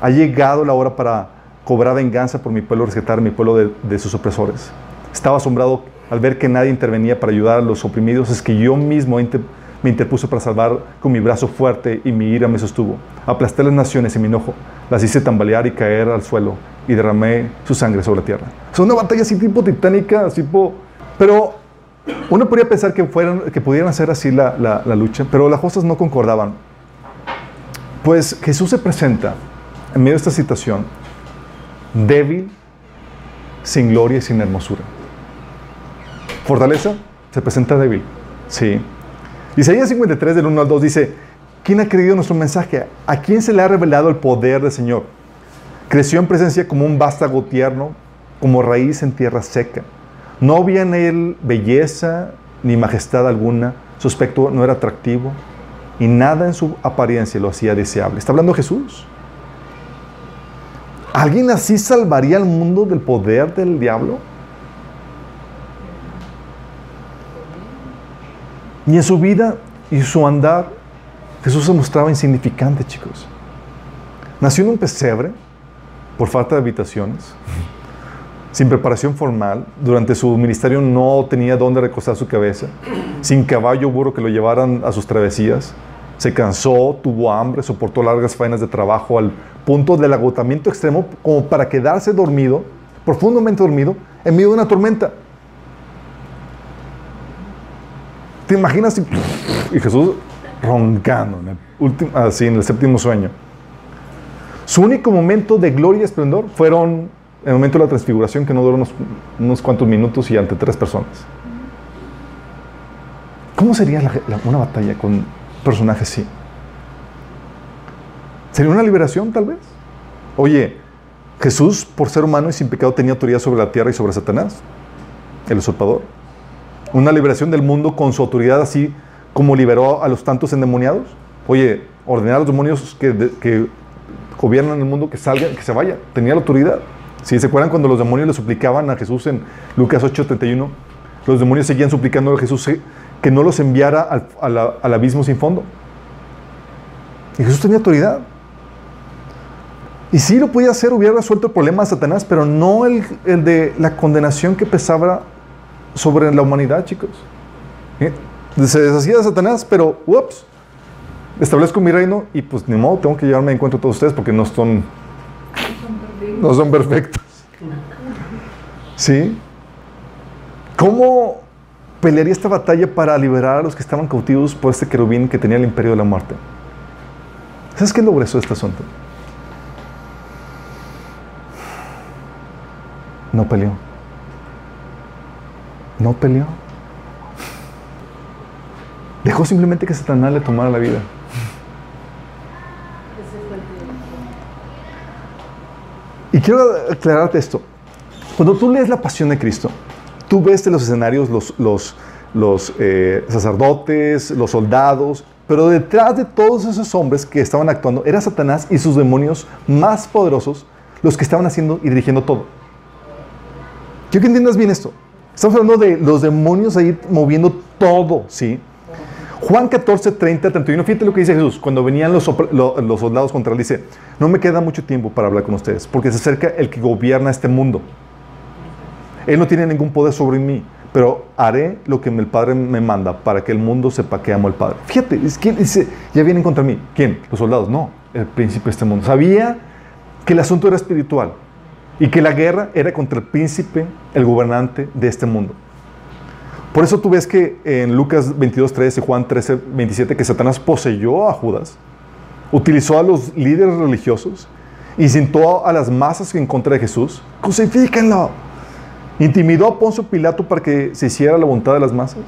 Ha llegado la hora para cobrar venganza por mi pueblo, rescatar a mi pueblo de, sus opresores. Estaba asombrado al ver que nadie intervenía para ayudar a los oprimidos. Es que yo mismo me interpuso para salvar con mi brazo fuerte y mi ira me sostuvo. Aplasté las naciones en mi enojo. Las hice tambalear y caer al suelo y derramé su sangre sobre la tierra. Es una batalla así tipo titánica, tipo... Pero uno podría pensar que, fueran, que pudieran hacer así la, la, la lucha, pero las cosas no concordaban. Pues Jesús se presenta en medio de esta situación débil, sin gloria y sin hermosura. Fortaleza se presenta débil. Sí. Isaías 53 del 1 al 2 dice, ¿quién ha creído nuestro mensaje? ¿A quién se le ha revelado el poder del Señor? Creció en presencia como un vástago tierno, como raíz en tierra seca. No había en él belleza ni majestad alguna, su aspecto no era atractivo y nada en su apariencia lo hacía deseable. Está hablando Jesús. ¿Alguien así salvaría al mundo del poder del diablo? Y en su vida y su andar, Jesús se mostraba insignificante, chicos. Nació en un pesebre por falta de habitaciones, sin preparación formal. Durante su ministerio no tenía dónde recostar su cabeza, [clears throat] sin caballo burro que lo llevaran a sus travesías. Se cansó, tuvo hambre, soportó largas faenas de trabajo al punto del agotamiento extremo como para quedarse dormido, profundamente dormido, en medio de una tormenta. ¿Te imaginas? [sniffs] Y Jesús roncando, en el último, así en el séptimo sueño. Su único momento de gloria y esplendor fueron el momento de la transfiguración que no duró unos, unos cuantos minutos y ante tres personas. ¿Cómo sería la, la, una batalla con personajes así? ¿Sería una liberación tal vez? Oye, Jesús por ser humano y sin pecado tenía autoridad sobre la tierra y sobre Satanás, el usurpador. Una liberación del mundo con su autoridad así como liberó a los tantos endemoniados. Oye, ordenar a los demonios que, que gobiernan el mundo que salgan, que se vayan. Tenía la autoridad. Si se acuerdan cuando los demonios le suplicaban a Jesús en Lucas 8:31, los demonios seguían suplicando a Jesús que no los enviara al, al, al abismo sin fondo. Y Jesús tenía autoridad. Y sí lo podía hacer, hubiera resuelto el problema de Satanás, pero no el, el de la condenación que pesaba sobre la humanidad, chicos. ¿Eh? Se deshacía de Satanás, pero, ups, establezco mi reino y pues ni modo, tengo que llevarme en cuenta a todos ustedes porque no son, no son perfectos. ¿Sí? ¿Cómo pelearía esta batalla para liberar a los que estaban cautivos por este querubín que tenía el imperio de la muerte? ¿Sabes qué es lo este asunto? No peleó. No peleó. Dejó simplemente que Satanás le tomara la vida. Y quiero aclararte esto. Cuando tú lees la pasión de Cristo, tú ves los escenarios los eh, sacerdotes, los soldados, pero detrás de todos esos hombres que estaban actuando era Satanás y sus demonios más poderosos los que estaban haciendo y dirigiendo todo. Quiero que entiendas bien esto. Estamos hablando de los demonios ahí moviendo todo, ¿sí? Juan 14, 30, 31. Fíjate lo que dice Jesús. Cuando venían los, soldados contra él, dice: No me queda mucho tiempo para hablar con ustedes, porque se acerca el que gobierna este mundo. Él no tiene ningún poder sobre mí, pero haré lo que el Padre me manda para que el mundo sepa que amo al Padre. Fíjate, es que dice: Ya vienen contra mí. ¿Quién? Los soldados. No, el príncipe de este mundo. Sabía que el asunto era espiritual y que la guerra era contra el príncipe, el gobernante de este mundo. Por eso tú ves que en Lucas 22, 13, Juan 13, 27, que Satanás poseyó a Judas, utilizó a los líderes religiosos y sentó a las masas en contra de Jesús. Crucifíquenlo. Intimidó a Poncio Pilato para que se hiciera la voluntad de las masas.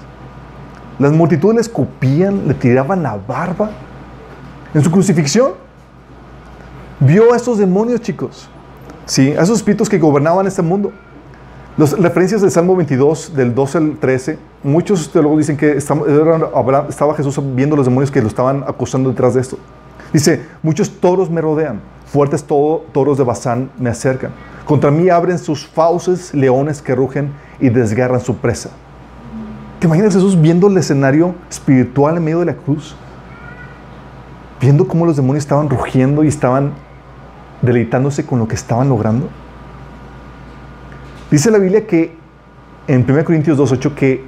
Las multitudes le escupían, le tiraban la barba. En su crucifixión, vio a estos demonios, chicos. Sí, a esos espíritus que gobernaban este mundo. Las referencias del Salmo 22, del 12 al 13, muchos teólogos dicen que estaba Jesús viendo los demonios que lo estaban acusando detrás de esto. Dice, muchos toros me rodean, fuertes toros de Bazán me acercan. Contra mí abren sus fauces leones que rugen y desgarran su presa. ¿Te imaginas Jesús viendo el escenario espiritual en medio de la cruz? Viendo cómo los demonios estaban rugiendo y estaban deleitándose con lo que estaban logrando. Dice la Biblia que en 1 Corintios 2.8 que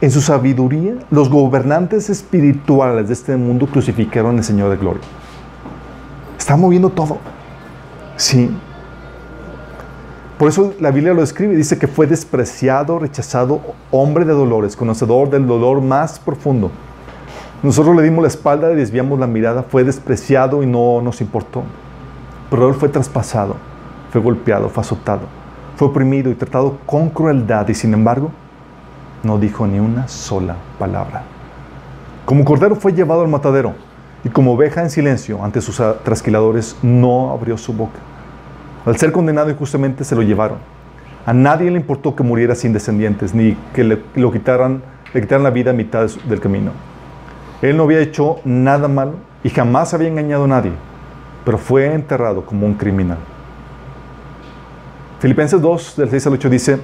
en su sabiduría los gobernantes espirituales de este mundo crucificaron al Señor de gloria. Está moviendo todo. Sí. Por eso la Biblia lo escribe, dice que fue despreciado, rechazado, hombre de dolores, conocedor del dolor más profundo. Nosotros le dimos la espalda y desviamos la mirada, fue despreciado y no nos importó. Pero él fue traspasado, fue golpeado, fue azotado fue oprimido y tratado con crueldad y sin embargo no dijo ni una sola palabra. Como cordero fue llevado al matadero y como oveja en silencio ante sus trasquiladores no abrió su boca. Al ser condenado injustamente se lo llevaron. A nadie le importó que muriera sin descendientes ni que le, lo quitaran, le quitaran la vida a mitad del camino. Él no había hecho nada malo y jamás había engañado a nadie, pero fue enterrado como un criminal. Filipenses 2, del 6 al 8 dice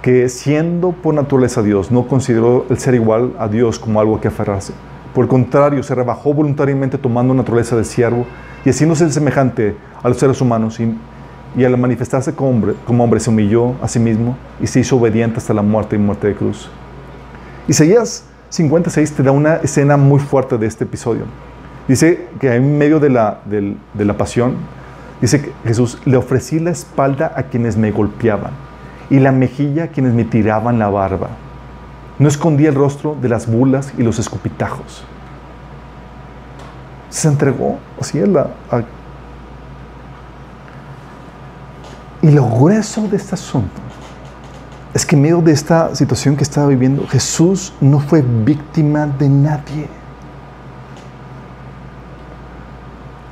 que siendo por naturaleza Dios, no consideró el ser igual a Dios como algo que aferrarse. Por el contrario, se rebajó voluntariamente tomando naturaleza de siervo y haciéndose semejante a los seres humanos y, al manifestarse como hombre, como hombre se humilló a sí mismo y se hizo obediente hasta la muerte y muerte de cruz. Isaías 56 te da una escena muy fuerte de este episodio. Dice que en medio de la, de la pasión, Dice que Jesús, le ofrecí la espalda a quienes me golpeaban y la mejilla a quienes me tiraban la barba. No escondí el rostro de las bulas y los escupitajos. Se entregó así es la... Y lo grueso de este asunto es que en medio de esta situación que estaba viviendo, Jesús no fue víctima de nadie.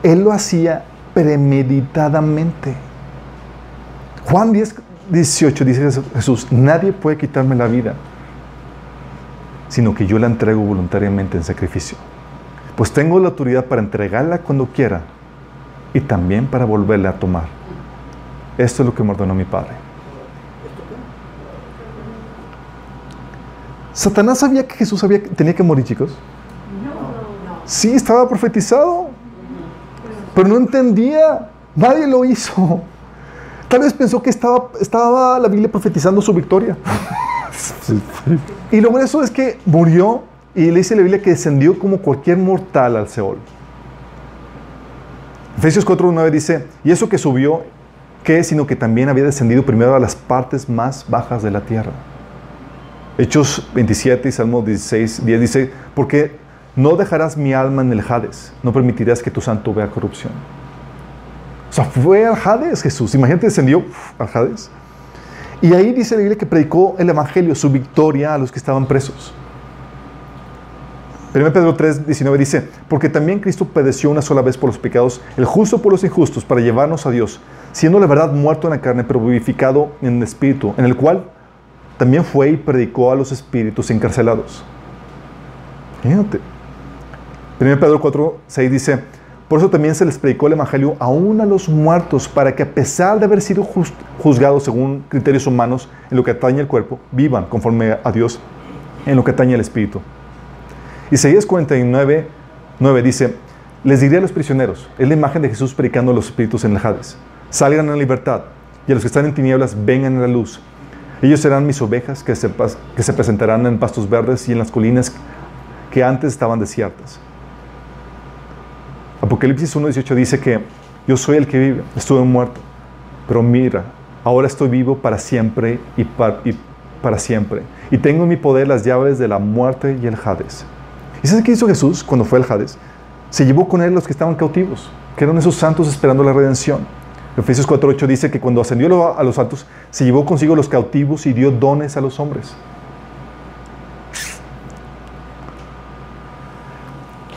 Él lo hacía premeditadamente. Juan 10, 18 dice Jesús, nadie puede quitarme la vida, sino que yo la entrego voluntariamente en sacrificio. Pues tengo la autoridad para entregarla cuando quiera y también para volverla a tomar. Esto es lo que me ordenó mi Padre. ¿Satanás sabía que Jesús tenía que morir, chicos? Sí, estaba profetizado pero no entendía. Nadie lo hizo. Tal vez pensó que estaba, estaba la Biblia profetizando su victoria. [laughs] y lo eso es que murió y le dice la Biblia que descendió como cualquier mortal al Seol. Efesios 4.9 dice, y eso que subió, ¿qué? Sino que también había descendido primero a las partes más bajas de la tierra. Hechos 27 y Salmo 16, 10 dice, porque no dejarás mi alma en el Hades, no permitirás que tu santo vea corrupción. O sea, fue al Hades Jesús. Imagínate, descendió al Hades. Y ahí dice la Biblia que predicó el Evangelio, su victoria a los que estaban presos. 1 Pedro 3, 19 dice, porque también Cristo padeció una sola vez por los pecados, el justo por los injustos, para llevarnos a Dios, siendo la verdad muerto en la carne, pero vivificado en el Espíritu, en el cual también fue y predicó a los espíritus encarcelados. Imagínate. 1 Pedro 4, 6 dice, por eso también se les predicó el Evangelio aún a los muertos, para que a pesar de haber sido juzgados según criterios humanos en lo que atañe al cuerpo, vivan conforme a Dios en lo que atañe al Espíritu. Isaías 49, 9 dice, les diré a los prisioneros, es la imagen de Jesús predicando a los espíritus en el Hades, salgan a la libertad, y a los que están en tinieblas vengan a la luz. Ellos serán mis ovejas que se, que se presentarán en pastos verdes y en las colinas que antes estaban desiertas. Apocalipsis 1.18 dice que yo soy el que vive, estuve muerto, pero mira, ahora estoy vivo para siempre y para, siempre. Y tengo en mi poder las llaves de la muerte y el Hades. ¿Y sabes qué hizo Jesús cuando fue al Hades? Se llevó con él los que estaban cautivos, que eran esos santos esperando la redención. Efesios 4.8 dice que cuando ascendió a los altos, se llevó consigo los cautivos y dio dones a los hombres.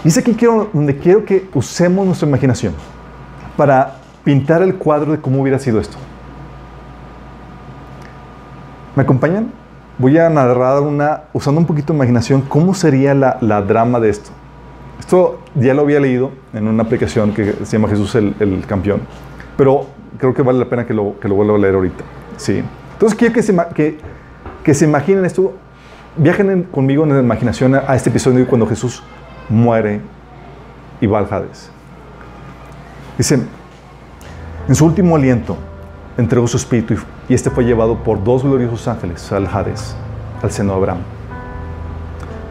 Dice aquí quiero, donde quiero que usemos nuestra imaginación para pintar el cuadro de cómo hubiera sido esto. ¿Me acompañan? Voy a narrar una, usando un poquito de imaginación, cómo sería la, la drama de esto. Esto ya lo había leído en una aplicación que se llama Jesús el, el campeón, pero creo que vale la pena que lo, que lo vuelva a leer ahorita. Sí. Entonces quiero que se, que, que se imaginen esto, viajen conmigo en la imaginación a, a este episodio cuando Jesús muere y va al Hades. Dice, en su último aliento entregó su espíritu y este fue llevado por dos gloriosos ángeles al Hades, al seno de Abraham.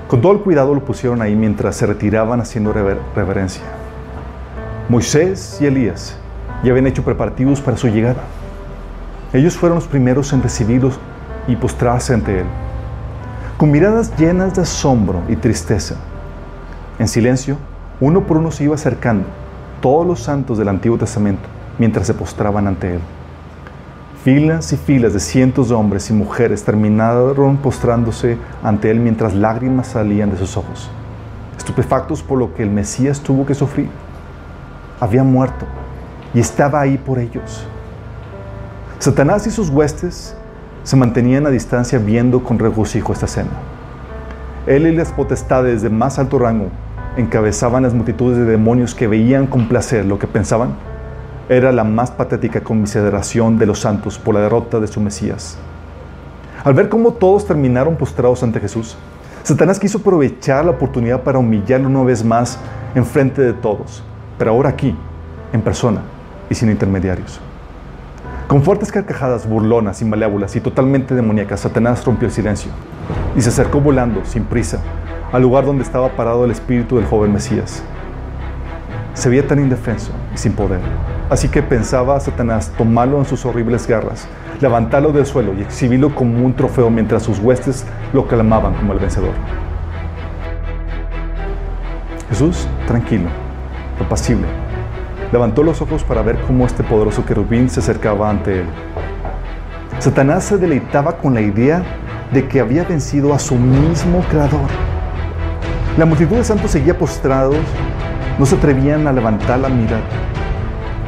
Con todo el cuidado lo pusieron ahí mientras se retiraban haciendo reverencia. Moisés y Elías ya habían hecho preparativos para su llegada. Ellos fueron los primeros en recibirlos y postrarse ante él. Con miradas llenas de asombro y tristeza, en silencio, uno por uno se iba acercando todos los santos del Antiguo Testamento mientras se postraban ante él. Filas y filas de cientos de hombres y mujeres terminaron postrándose ante él mientras lágrimas salían de sus ojos, estupefactos por lo que el Mesías tuvo que sufrir. Había muerto y estaba ahí por ellos. Satanás y sus huestes se mantenían a distancia viendo con regocijo esta cena. Él y las potestades de más alto rango encabezaban las multitudes de demonios que veían con placer lo que pensaban era la más patética conmiseración de los santos por la derrota de su Mesías. Al ver cómo todos terminaron postrados ante Jesús, Satanás quiso aprovechar la oportunidad para humillarlo una vez más en frente de todos, pero ahora aquí, en persona y sin intermediarios. Con fuertes carcajadas burlonas y malévolas y totalmente demoníacas, Satanás rompió el silencio y se acercó volando, sin prisa, al lugar donde estaba parado el espíritu del joven Mesías. Se veía tan indefenso y sin poder. Así que pensaba Satanás tomarlo en sus horribles garras, levantarlo del suelo y exhibirlo como un trofeo mientras sus huestes lo clamaban como el vencedor. Jesús, tranquilo, apacible, levantó los ojos para ver cómo este poderoso querubín se acercaba ante él. Satanás se deleitaba con la idea de que había vencido a su mismo creador. La multitud de santos seguía postrados, no se atrevían a levantar la mirada.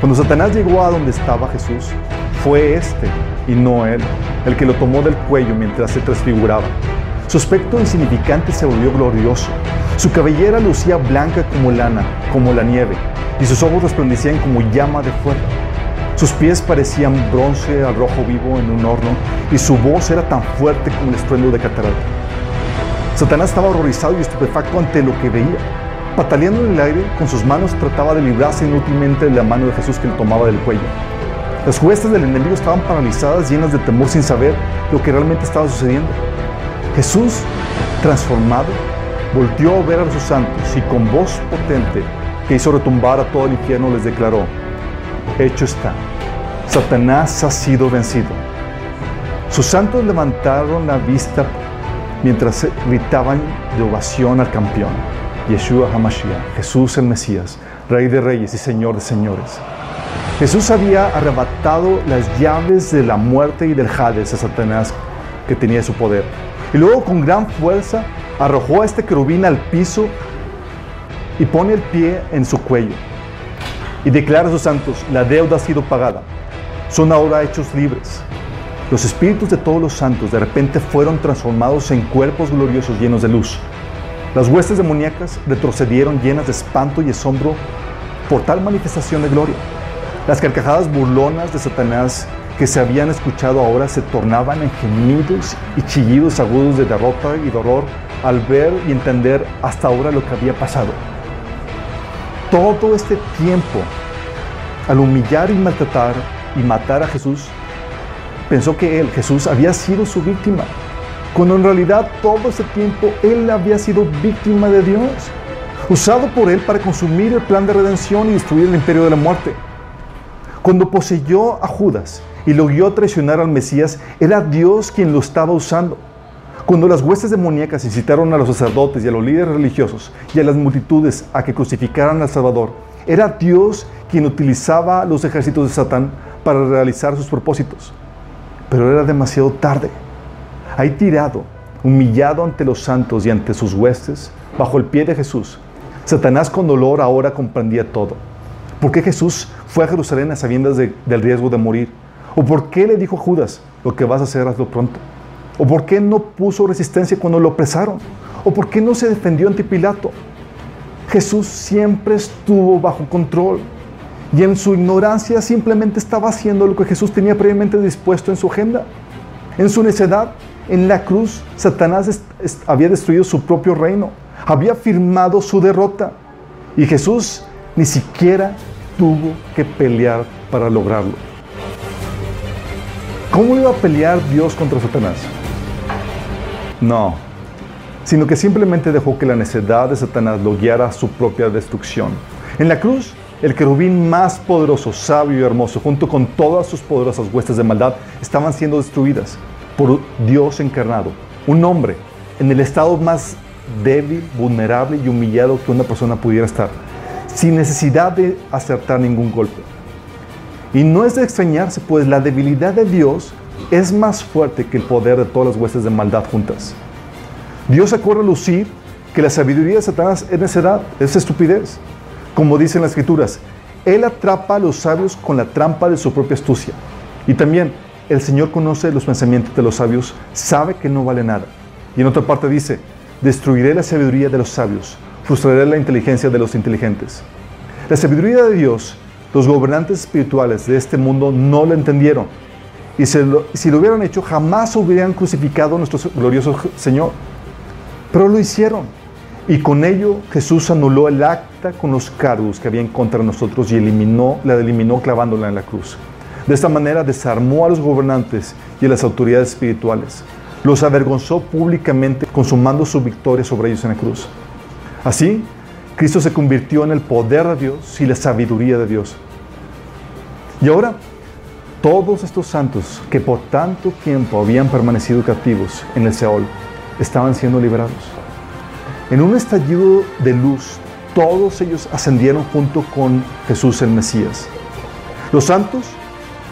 Cuando Satanás llegó a donde estaba Jesús, fue este y no él el que lo tomó del cuello mientras se transfiguraba. Su aspecto insignificante se volvió glorioso. Su cabellera lucía blanca como lana, como la nieve, y sus ojos resplandecían como llama de fuego. Sus pies parecían bronce al rojo vivo en un horno, y su voz era tan fuerte como el estruendo de catarata. Satanás estaba horrorizado y estupefacto ante lo que veía. Pataleando en el aire, con sus manos trataba de librarse inútilmente de la mano de Jesús que le tomaba del cuello. Las huestes del enemigo estaban paralizadas, llenas de temor sin saber lo que realmente estaba sucediendo. Jesús, transformado, volteó a ver a sus santos y con voz potente que hizo retumbar a todo el infierno les declaró, hecho está, Satanás ha sido vencido. Sus santos levantaron la vista mientras gritaban de ovación al campeón. Yeshua HaMashiach, Jesús el Mesías, Rey de Reyes y Señor de Señores. Jesús había arrebatado las llaves de la muerte y del Hades a Satanás que tenía su poder. Y luego con gran fuerza arrojó a este querubín al piso y pone el pie en su cuello. Y declara a sus santos, la deuda ha sido pagada. Son ahora hechos libres. Los espíritus de todos los santos de repente fueron transformados en cuerpos gloriosos llenos de luz. Las huestes demoníacas retrocedieron llenas de espanto y asombro por tal manifestación de gloria. Las carcajadas burlonas de Satanás que se habían escuchado ahora se tornaban en gemidos y chillidos agudos de derrota y dolor al ver y entender hasta ahora lo que había pasado. Todo este tiempo, al humillar y maltratar y matar a Jesús, pensó que él, Jesús, había sido su víctima, cuando en realidad todo ese tiempo él había sido víctima de Dios, usado por él para consumir el plan de redención y destruir el imperio de la muerte. Cuando poseyó a Judas y lo guió a traicionar al Mesías, era Dios quien lo estaba usando. Cuando las huestes demoníacas incitaron a los sacerdotes y a los líderes religiosos y a las multitudes a que crucificaran al Salvador, era Dios quien utilizaba los ejércitos de Satán para realizar sus propósitos. Pero era demasiado tarde. Ahí tirado, humillado ante los santos y ante sus huestes, bajo el pie de Jesús, Satanás con dolor ahora comprendía todo. ¿Por qué Jesús fue a Jerusalén a sabiendas del riesgo de morir? ¿O por qué le dijo a Judas, lo que vas a hacer, hazlo pronto? ¿O por qué no puso resistencia cuando lo apresaron? ¿O por qué no se defendió ante Pilato? Jesús siempre estuvo bajo control y en su ignorancia simplemente estaba haciendo lo que Jesús tenía previamente dispuesto en su agenda. En su necedad, en la cruz, Satanás había destruido su propio reino, había firmado su derrota y Jesús ni siquiera tuvo que pelear para lograrlo. ¿Cómo iba a pelear Dios contra Satanás? No, sino que simplemente dejó que la necedad de Satanás lo guiara a su propia destrucción. En la cruz, el querubín más poderoso, sabio y hermoso, junto con todas sus poderosas huestes de maldad, estaban siendo destruidas por Dios encarnado, un hombre en el estado más débil, vulnerable y humillado que una persona pudiera estar sin necesidad de acertar ningún golpe. Y no es de extrañarse, pues la debilidad de Dios es más fuerte que el poder de todas las huestes de maldad juntas. Dios sacó a lucir que la sabiduría de Satanás es necedad, es estupidez. Como dicen las escrituras, Él atrapa a los sabios con la trampa de su propia astucia. Y también, el Señor conoce los pensamientos de los sabios, sabe que no vale nada. Y en otra parte dice, destruiré la sabiduría de los sabios frustraré la inteligencia de los inteligentes. La sabiduría de Dios, los gobernantes espirituales de este mundo no la entendieron. Y si lo, hubieran hecho, jamás hubieran crucificado a nuestro glorioso Señor. Pero lo hicieron. Y con ello Jesús anuló el acta con los cargos que habían contra nosotros y eliminó, la eliminó clavándola en la cruz. De esta manera desarmó a los gobernantes y a las autoridades espirituales. Los avergonzó públicamente consumando su victoria sobre ellos en la cruz. Así, Cristo se convirtió en el poder de Dios y la sabiduría de Dios. Y ahora, todos estos santos que por tanto tiempo habían permanecido captivos en el Seol, estaban siendo liberados. En un estallido de luz, todos ellos ascendieron junto con Jesús el Mesías. Los santos,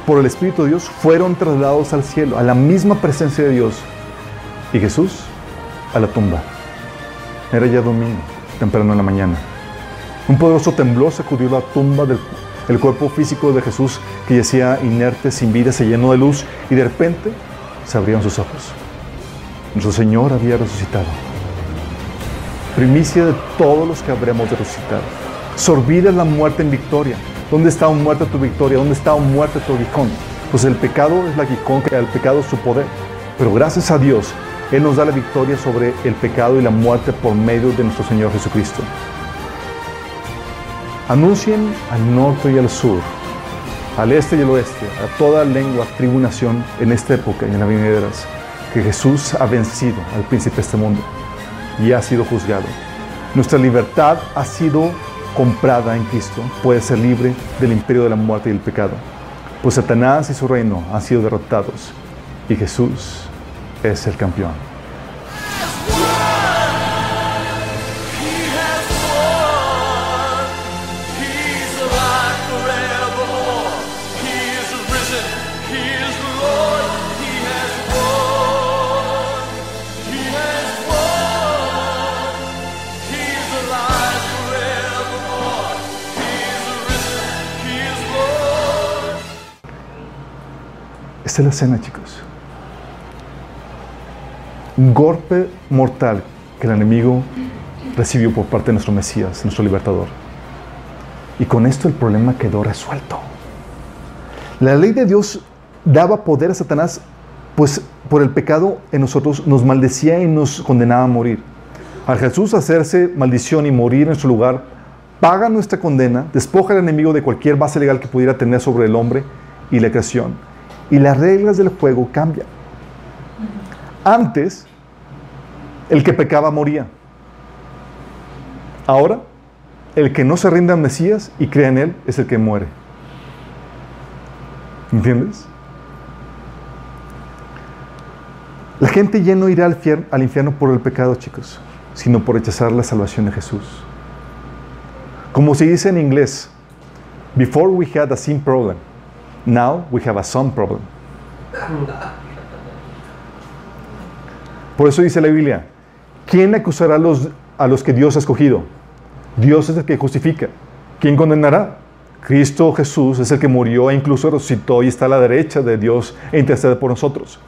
por el Espíritu de Dios, fueron trasladados al cielo, a la misma presencia de Dios. Y Jesús a la tumba. Era ya domingo temprano en la mañana. Un poderoso temblor sacudió la tumba del el cuerpo físico de Jesús que yacía inerte, sin vida, se llenó de luz y de repente se abrieron sus ojos. Nuestro Señor había resucitado. Primicia de todos los que habremos de resucitar. Sorbida la muerte en victoria. ¿Dónde está muerta tu victoria? ¿Dónde está muerte tu aguijón? Pues el pecado es la aguijón, el pecado es su poder. Pero gracias a Dios él nos da la victoria sobre el pecado y la muerte por medio de nuestro Señor Jesucristo. Anuncien al norte y al sur, al este y al oeste, a toda lengua, tribu nación en esta época y en las venideras, que Jesús ha vencido al príncipe de este mundo y ha sido juzgado. Nuestra libertad ha sido comprada en Cristo, puede ser libre del imperio de la muerte y del pecado. Pues Satanás y su reino han sido derrotados y Jesús es el campeón. Esta es la cena, chicos. Un golpe mortal que el enemigo recibió por parte de nuestro Mesías, nuestro libertador. Y con esto el problema quedó resuelto. La ley de Dios daba poder a Satanás, pues por el pecado en nosotros nos maldecía y nos condenaba a morir. Al Jesús hacerse maldición y morir en su lugar, paga nuestra condena, despoja al enemigo de cualquier base legal que pudiera tener sobre el hombre y la creación. Y las reglas del juego cambian. Antes, el que pecaba moría. Ahora, el que no se rinde al Mesías y cree en Él es el que muere. ¿Entiendes? La gente ya no irá al, al infierno por el pecado, chicos, sino por rechazar la salvación de Jesús. Como se dice en inglés, before we had a sin problem, now we have a son problem. Por eso dice la Biblia, ¿quién acusará a los, a los que Dios ha escogido? Dios es el que justifica. ¿Quién condenará? Cristo Jesús es el que murió e incluso resucitó y está a la derecha de Dios e intercede por nosotros.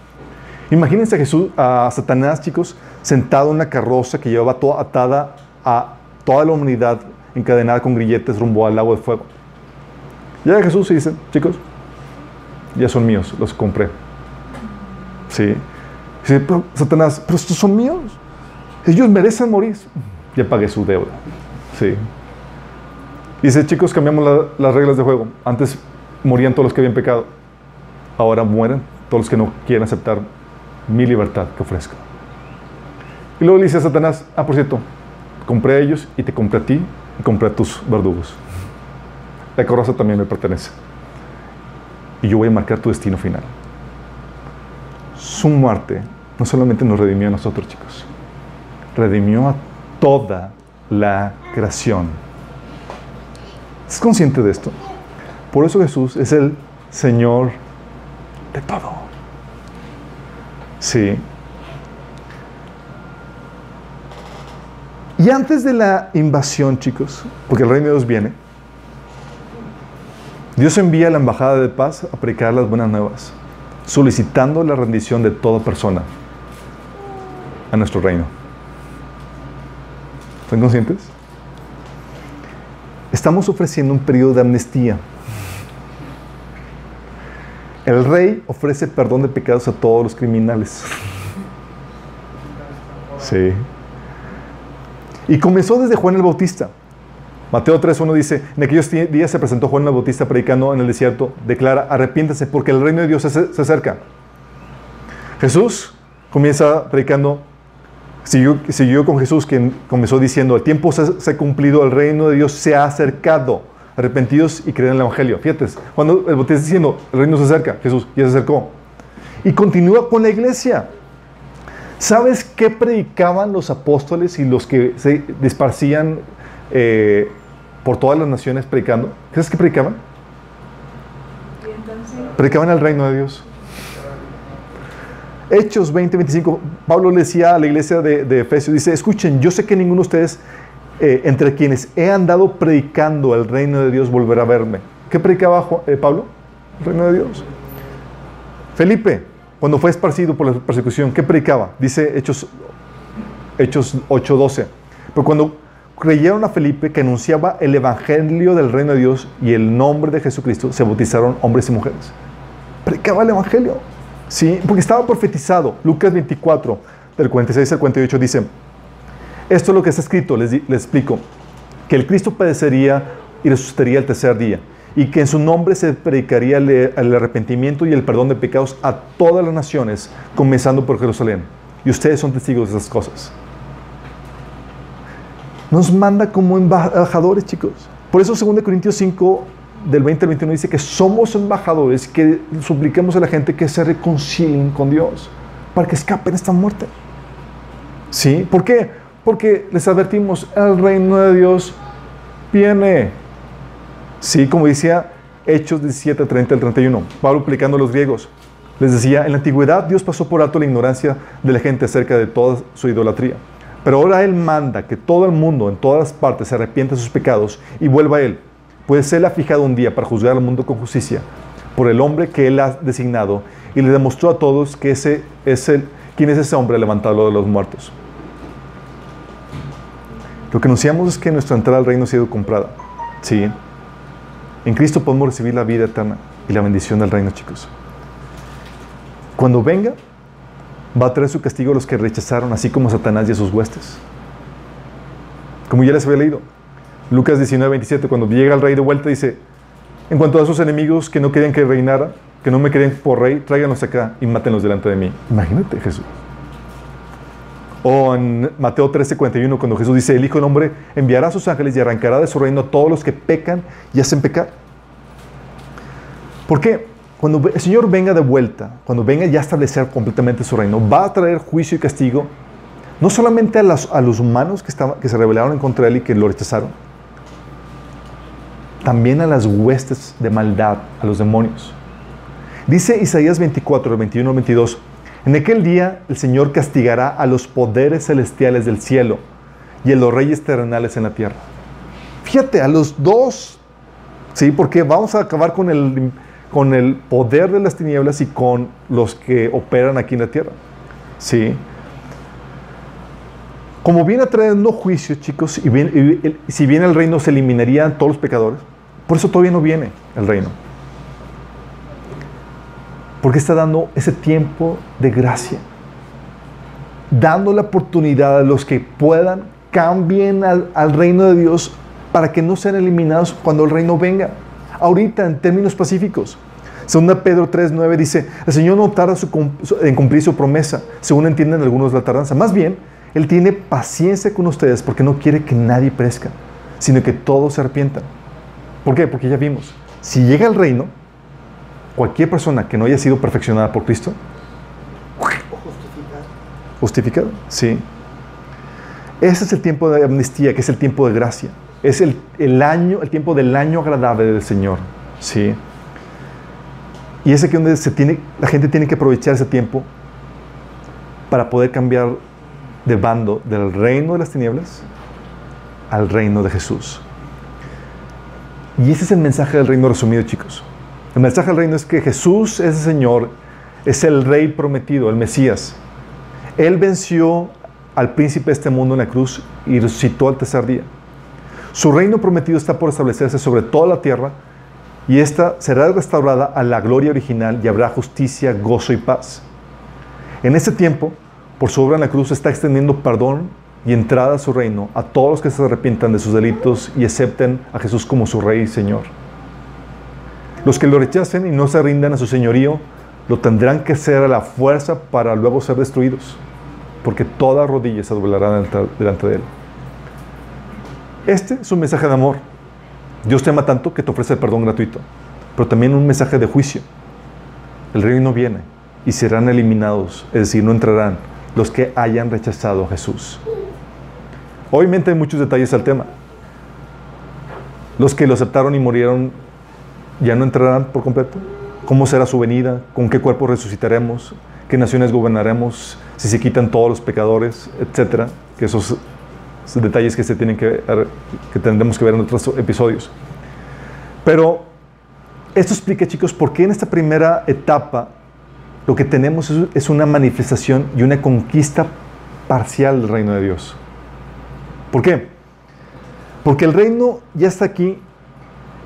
Imagínense a Jesús, a Satanás, chicos, sentado en una carroza que llevaba toda atada a toda la humanidad encadenada con grilletes rumbo al lago de fuego. Llega Jesús y dice, chicos, ya son míos, los compré. Sí. Dice, Satanás, pero estos son míos. Ellos merecen morir. Ya pagué su deuda. Sí. Dice, chicos, cambiamos las reglas de juego. Antes morían todos los que habían pecado. Ahora mueren todos los que no quieren aceptar mi libertad que ofrezco. Y luego le dice a Satanás, ah, por cierto, compré a ellos y te compré a ti y compré a tus verdugos. La carroza también me pertenece. Y yo voy a marcar tu destino final. Su muerte no solamente nos redimió a nosotros, chicos, redimió a toda la creación. ¿Es consciente de esto? Por eso Jesús es el Señor de todo. Sí. Y antes de la invasión, chicos, porque el reino de Dios viene, Dios envía a la embajada de paz a predicar las buenas nuevas, solicitando la rendición de toda persona a nuestro reino. ¿Están conscientes? Estamos ofreciendo un periodo de amnistía. El rey ofrece perdón de pecados a todos los criminales. Sí. Y comenzó desde Juan el Bautista. Mateo 3.1 dice, en aquellos días se presentó Juan el Bautista predicando en el desierto, declara, arrepiéntase porque el reino de Dios se, acerca. Jesús comienza predicando, siguió, con Jesús, quien comenzó diciendo, el tiempo se, se, ha cumplido, el reino de Dios se ha acercado, arrepentidos y creen en el Evangelio. Fíjate, cuando el Bautista diciendo, el reino se acerca, Jesús ya se acercó. Y continúa con la iglesia. ¿Sabes qué predicaban los apóstoles y los que se disparcían eh, por todas las naciones predicando? ¿Sabes qué predicaban? Predicaban el reino de Dios. Hechos 20, 25, Pablo le decía a la iglesia de, de Efesios, dice, escuchen, yo sé que ninguno de ustedes, eh, entre quienes he andado predicando el reino de Dios, volverá a verme. ¿Qué predicaba eh, Pablo? El reino de Dios. Felipe, cuando fue esparcido por la persecución, ¿qué predicaba? Dice Hechos, Hechos 8, 12. Pero cuando creyeron a Felipe que anunciaba el evangelio del reino de Dios y el nombre de Jesucristo, se bautizaron hombres y mujeres. Predicaba el evangelio. Sí, porque estaba profetizado. Lucas 24, del 46 al 48 dice, esto es lo que está escrito, les, les explico, que el Cristo padecería y resucitaría el tercer día, y que en su nombre se predicaría el, arrepentimiento y el perdón de pecados a todas las naciones, comenzando por Jerusalén. Y ustedes son testigos de esas cosas. Nos manda como embajadores, chicos. Por eso 2 Corintios 5 del 20 al 21 dice que somos embajadores, que supliquemos a la gente que se reconcilien con Dios para que escapen esta muerte. ¿Sí? ¿Por qué? Porque les advertimos, el reino de Dios viene. Sí, como decía Hechos 17, 30 al 31, Pablo explicando a los griegos, les decía, en la antigüedad Dios pasó por alto la ignorancia de la gente acerca de toda su idolatría. Pero ahora Él manda que todo el mundo, en todas partes, se arrepienta de sus pecados y vuelva a Él pues Él ha fijado un día para juzgar al mundo con justicia por el hombre que Él ha designado y le demostró a todos que ese es el, quién es ese hombre levantado de los muertos. Lo que anunciamos es que nuestra entrada al reino ha sido comprada. Sí. En Cristo podemos recibir la vida eterna y la bendición del reino, chicos. Cuando venga, va a traer su castigo a los que rechazaron, así como Satanás y a sus huestes. Como ya les había leído. Lucas 19, 27, cuando llega el rey de vuelta, dice, en cuanto a sus enemigos que no querían que reinara, que no me querían por rey, tráiganlos acá y mátenlos delante de mí. Imagínate, Jesús. O en Mateo 13, 41, cuando Jesús dice, el Hijo del Hombre enviará a sus ángeles y arrancará de su reino a todos los que pecan y hacen pecar. ¿Por qué? Cuando el Señor venga de vuelta, cuando venga ya a establecer completamente su reino, va a traer juicio y castigo, no solamente a, los humanos que, se rebelaron contra él y que lo rechazaron, también a las huestes de maldad, a los demonios. Dice Isaías 24, 21, 22, en aquel día el Señor castigará a los poderes celestiales del cielo y a los reyes terrenales en la tierra. Fíjate, a los dos, ¿sí? Porque vamos a acabar con el, con el poder de las tinieblas y con los que operan aquí en la tierra. ¿Sí? Como viene trayendo juicio, chicos, y, si viene el reino se eliminarían todos los pecadores, por eso todavía no viene el reino. Porque está dando ese tiempo de gracia. Dando la oportunidad a los que puedan, cambien al reino de Dios para que no sean eliminados cuando el reino venga. Ahorita, en términos pacíficos. Segunda Pedro 3.9 dice, el Señor no tarda en cumplir su promesa, según entienden algunos la tardanza. Más bien, Él tiene paciencia con ustedes porque no quiere que nadie perezca, sino que todos se arrepientan. ¿Por qué? Porque ya vimos, si llega el reino, cualquier persona que no haya sido perfeccionada por Cristo, justificado. Justificado, sí. Ese es el tiempo de amnistía, que es el tiempo de gracia. Es el, año, el tiempo del año agradable del Señor, sí. Y es aquí donde la gente tiene que aprovechar ese tiempo para poder cambiar de bando del reino de las tinieblas al reino de Jesús. Y ese es el mensaje del reino resumido, chicos. El mensaje del reino es que Jesús es el Señor, es el Rey prometido, el Mesías. Él venció al príncipe de este mundo en la cruz y resucitó al tercer día. Su reino prometido está por establecerse sobre toda la tierra y esta será restaurada a la gloria original y habrá justicia, gozo y paz. En este tiempo, por su obra en la cruz, está extendiendo perdón y entrada a su reino a todos los que se arrepientan de sus delitos y acepten a Jesús como su Rey y Señor. Los que lo rechacen y no se rindan a su señorío, lo tendrán que hacer a la fuerza para luego ser destruidos, porque toda rodilla se doblará delante de Él. Este es un mensaje de amor. Dios te ama tanto que te ofrece el perdón gratuito, pero también un mensaje de juicio. El reino viene y serán eliminados, es decir, no entrarán los que hayan rechazado a Jesús. Obviamente hay muchos detalles al tema. Los que lo aceptaron y murieron ya no entrarán por completo. ¿Cómo será su venida? ¿Con qué cuerpo resucitaremos? ¿Qué naciones gobernaremos? Si se quitan todos los pecadores, etcétera. Que esos, esos detalles que se tienen que que tendremos que ver en otros episodios. Pero esto explica, chicos, por qué en esta primera etapa lo que tenemos es, es una manifestación y una conquista parcial del reino de Dios. ¿Por qué? Porque el reino ya está aquí,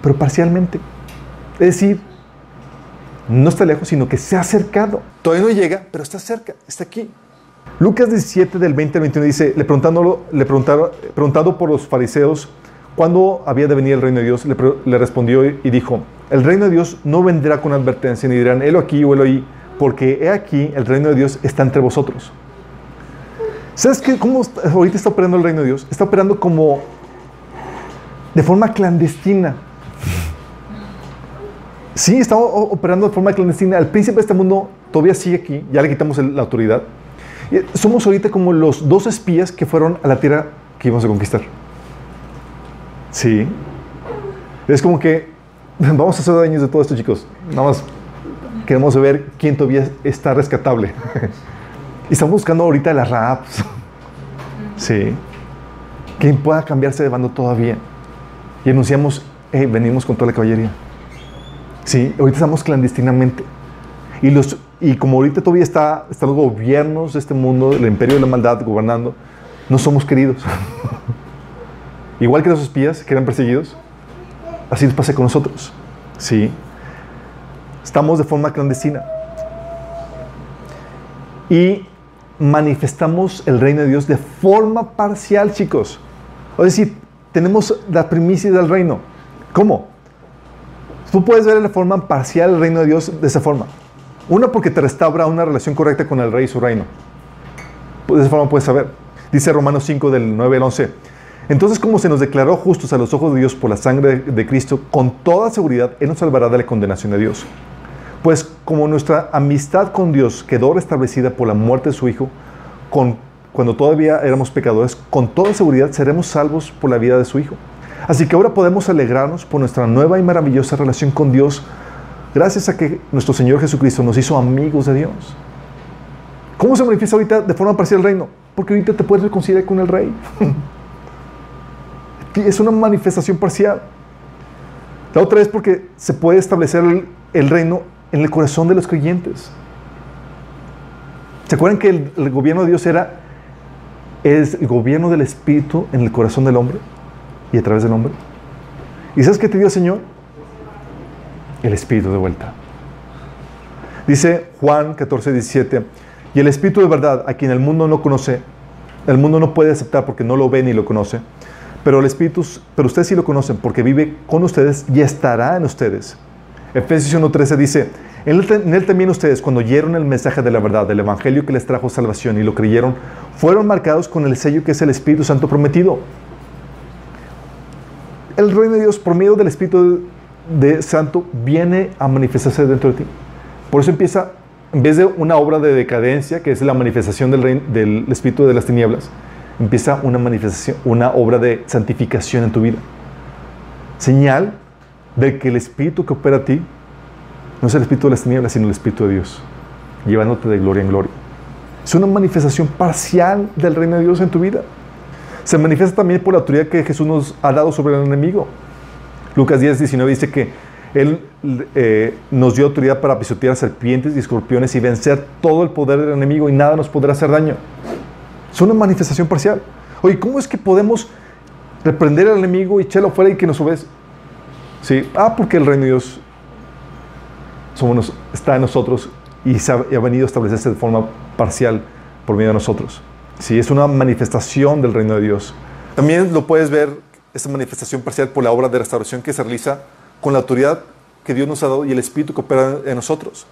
pero parcialmente. Es decir, no está lejos, sino que se ha acercado. Todavía no llega, pero está cerca, está aquí. Lucas 17 del 20 al 21 dice, le, preguntándolo, le preguntaron, preguntado por los fariseos cuándo había de venir el reino de Dios, le, le, respondió y dijo, el reino de Dios no vendrá con advertencia, ni dirán, helo aquí o helo ahí, porque he aquí, el reino de Dios está entre vosotros. ¿Sabes qué? ¿Cómo ahorita está operando el reino de Dios? Está operando como de forma clandestina. Sí, está operando de forma clandestina. El príncipe de este mundo todavía sigue aquí, ya le quitamos la autoridad. Somos ahorita como los dos espías que fueron a la tierra que íbamos a conquistar. Sí. Es como que [laughs] vamos a hacer daños de todo esto, chicos. Nada más queremos ver quién todavía está rescatable. [laughs] y estamos buscando ahorita las raps. [laughs] sí. Quién pueda cambiarse de bando todavía. Y anunciamos, venimos con toda la caballería. Sí, ahorita estamos clandestinamente. Y los y como ahorita todavía está, están los gobiernos de este mundo, el imperio de la maldad gobernando, no somos queridos. [laughs] Igual que los espías que eran perseguidos, así pasa con nosotros. Sí. Estamos de forma clandestina. Y manifestamos el reino de Dios de forma parcial, chicos. Es decir, tenemos la primicia del reino. ¿Cómo? Tú puedes ver de forma parcial el reino de Dios de esa forma. Una, porque te restaura una relación correcta con el rey y su reino. De esa forma puedes saber. Dice Romanos 5 del 9 al 11. Entonces, como se nos declaró justos a los ojos de Dios por la sangre de Cristo, con toda seguridad Él nos salvará de la condenación de Dios. Pues como nuestra amistad con Dios quedó restablecida por la muerte de su Hijo, con, cuando todavía éramos pecadores, con toda seguridad seremos salvos por la vida de su Hijo. Así que ahora podemos alegrarnos por nuestra nueva y maravillosa relación con Dios, gracias a que nuestro Señor Jesucristo nos hizo amigos de Dios. ¿Cómo se manifiesta ahorita de forma parcial el reino? Porque ahorita te puedes reconciliar con el Rey. [laughs] es una manifestación parcial. La otra es porque se puede establecer el, reino en el corazón de los creyentes. ¿Se acuerdan que el, gobierno de Dios era es el gobierno del Espíritu en el corazón del hombre y a través del hombre? ¿Y sabes qué te dio el Señor? El Espíritu de vuelta. Dice Juan 14, 17, y el Espíritu de verdad, a quien el mundo no conoce, el mundo no puede aceptar porque no lo ve ni lo conoce, pero el Espíritu, pero ustedes sí lo conocen porque vive con ustedes y estará en ustedes. Efesios 1.13 dice, en él, también ustedes, cuando oyeron el mensaje de la verdad, del Evangelio que les trajo salvación y lo creyeron, fueron marcados con el sello que es el Espíritu Santo prometido. El reino de Dios, por medio del Espíritu de Santo, viene a manifestarse dentro de ti. Por eso empieza, en vez de una obra de decadencia, que es la manifestación del, del Espíritu de las tinieblas, empieza una manifestación, una obra de santificación en tu vida. Señal de que el Espíritu que opera a ti no es el Espíritu de las tinieblas, sino el Espíritu de Dios, llevándote de gloria en gloria. Es una manifestación parcial del reino de Dios en tu vida. Se manifiesta también por la autoridad que Jesús nos ha dado sobre el enemigo. Lucas 10, 19 dice que Él eh, nos dio autoridad para pisotear serpientes y escorpiones y vencer todo el poder del enemigo y nada nos podrá hacer daño. Es una manifestación parcial. Oye, ¿cómo es que podemos reprender al enemigo y echarlo fuera y que nos obedezca? ¿Sí? Ah, porque el reino de Dios está en nosotros y, ha, venido a establecerse de forma parcial por medio de nosotros. Sí, es una manifestación del reino de Dios. También lo puedes ver, esta manifestación parcial, por la obra de restauración que se realiza con la autoridad que Dios nos ha dado y el Espíritu que opera en nosotros.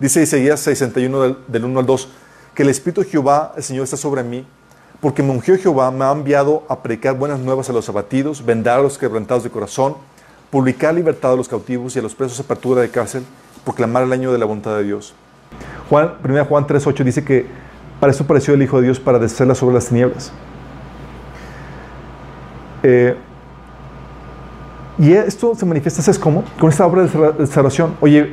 Dice Isaías 61 del, del 1 al 2, que el Espíritu de Jehová, el Señor, está sobre mí, porque me ungió Jehová, me ha enviado a predicar buenas nuevas a los abatidos, vendar a los quebrantados de corazón, publicar libertad a los cautivos y a los presos apertura de cárcel, proclamar el año de la voluntad de Dios. Juan, 1 Juan 3.8 dice que para eso apareció el Hijo de Dios, para deshacerla sobre las tinieblas. Eh, y esto se manifiesta, ¿sabes cómo? Con esta obra de salvación. Oye,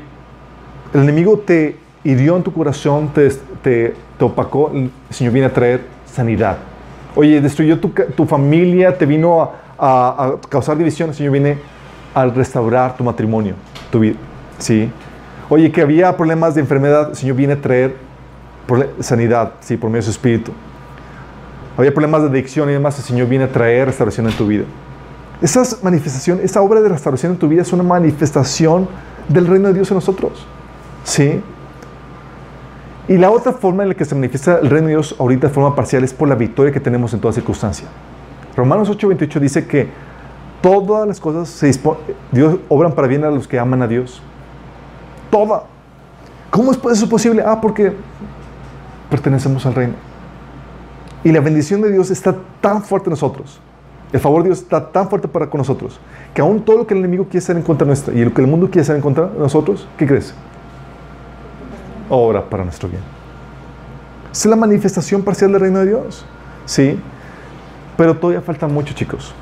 el enemigo te hirió en tu corazón, te, te, opacó, el Señor viene a traer sanidad. Oye, destruyó tu, tu familia, te vino a, a, a, causar división, el Señor viene al restaurar tu matrimonio, tu vida. ¿Sí? Oye, que había problemas de enfermedad, el Señor viene a traer sanidad, ¿sí? Por medio de su Espíritu. Había problemas de adicción y demás, el Señor viene a traer restauración en tu vida. Esa manifestación, esa obra de restauración en tu vida es una manifestación del reino de Dios en nosotros. ¿Sí? Y la otra forma en la que se manifiesta el reino de Dios ahorita de forma parcial es por la victoria que tenemos en toda circunstancia. Romanos 8:28 dice que Todas las cosas se Dios obran para bien a los que aman a Dios. Toda. ¿Cómo es eso posible? Ah, porque pertenecemos al reino. Y la bendición de Dios está tan fuerte en nosotros. El favor de Dios está tan fuerte para con nosotros que aún todo lo que el enemigo quiere hacer en contra nuestra y lo que el mundo quiere hacer en contra de nosotros, ¿qué crees? Obra para nuestro bien. Es la manifestación parcial del reino de Dios. Sí. Pero todavía falta mucho, chicos.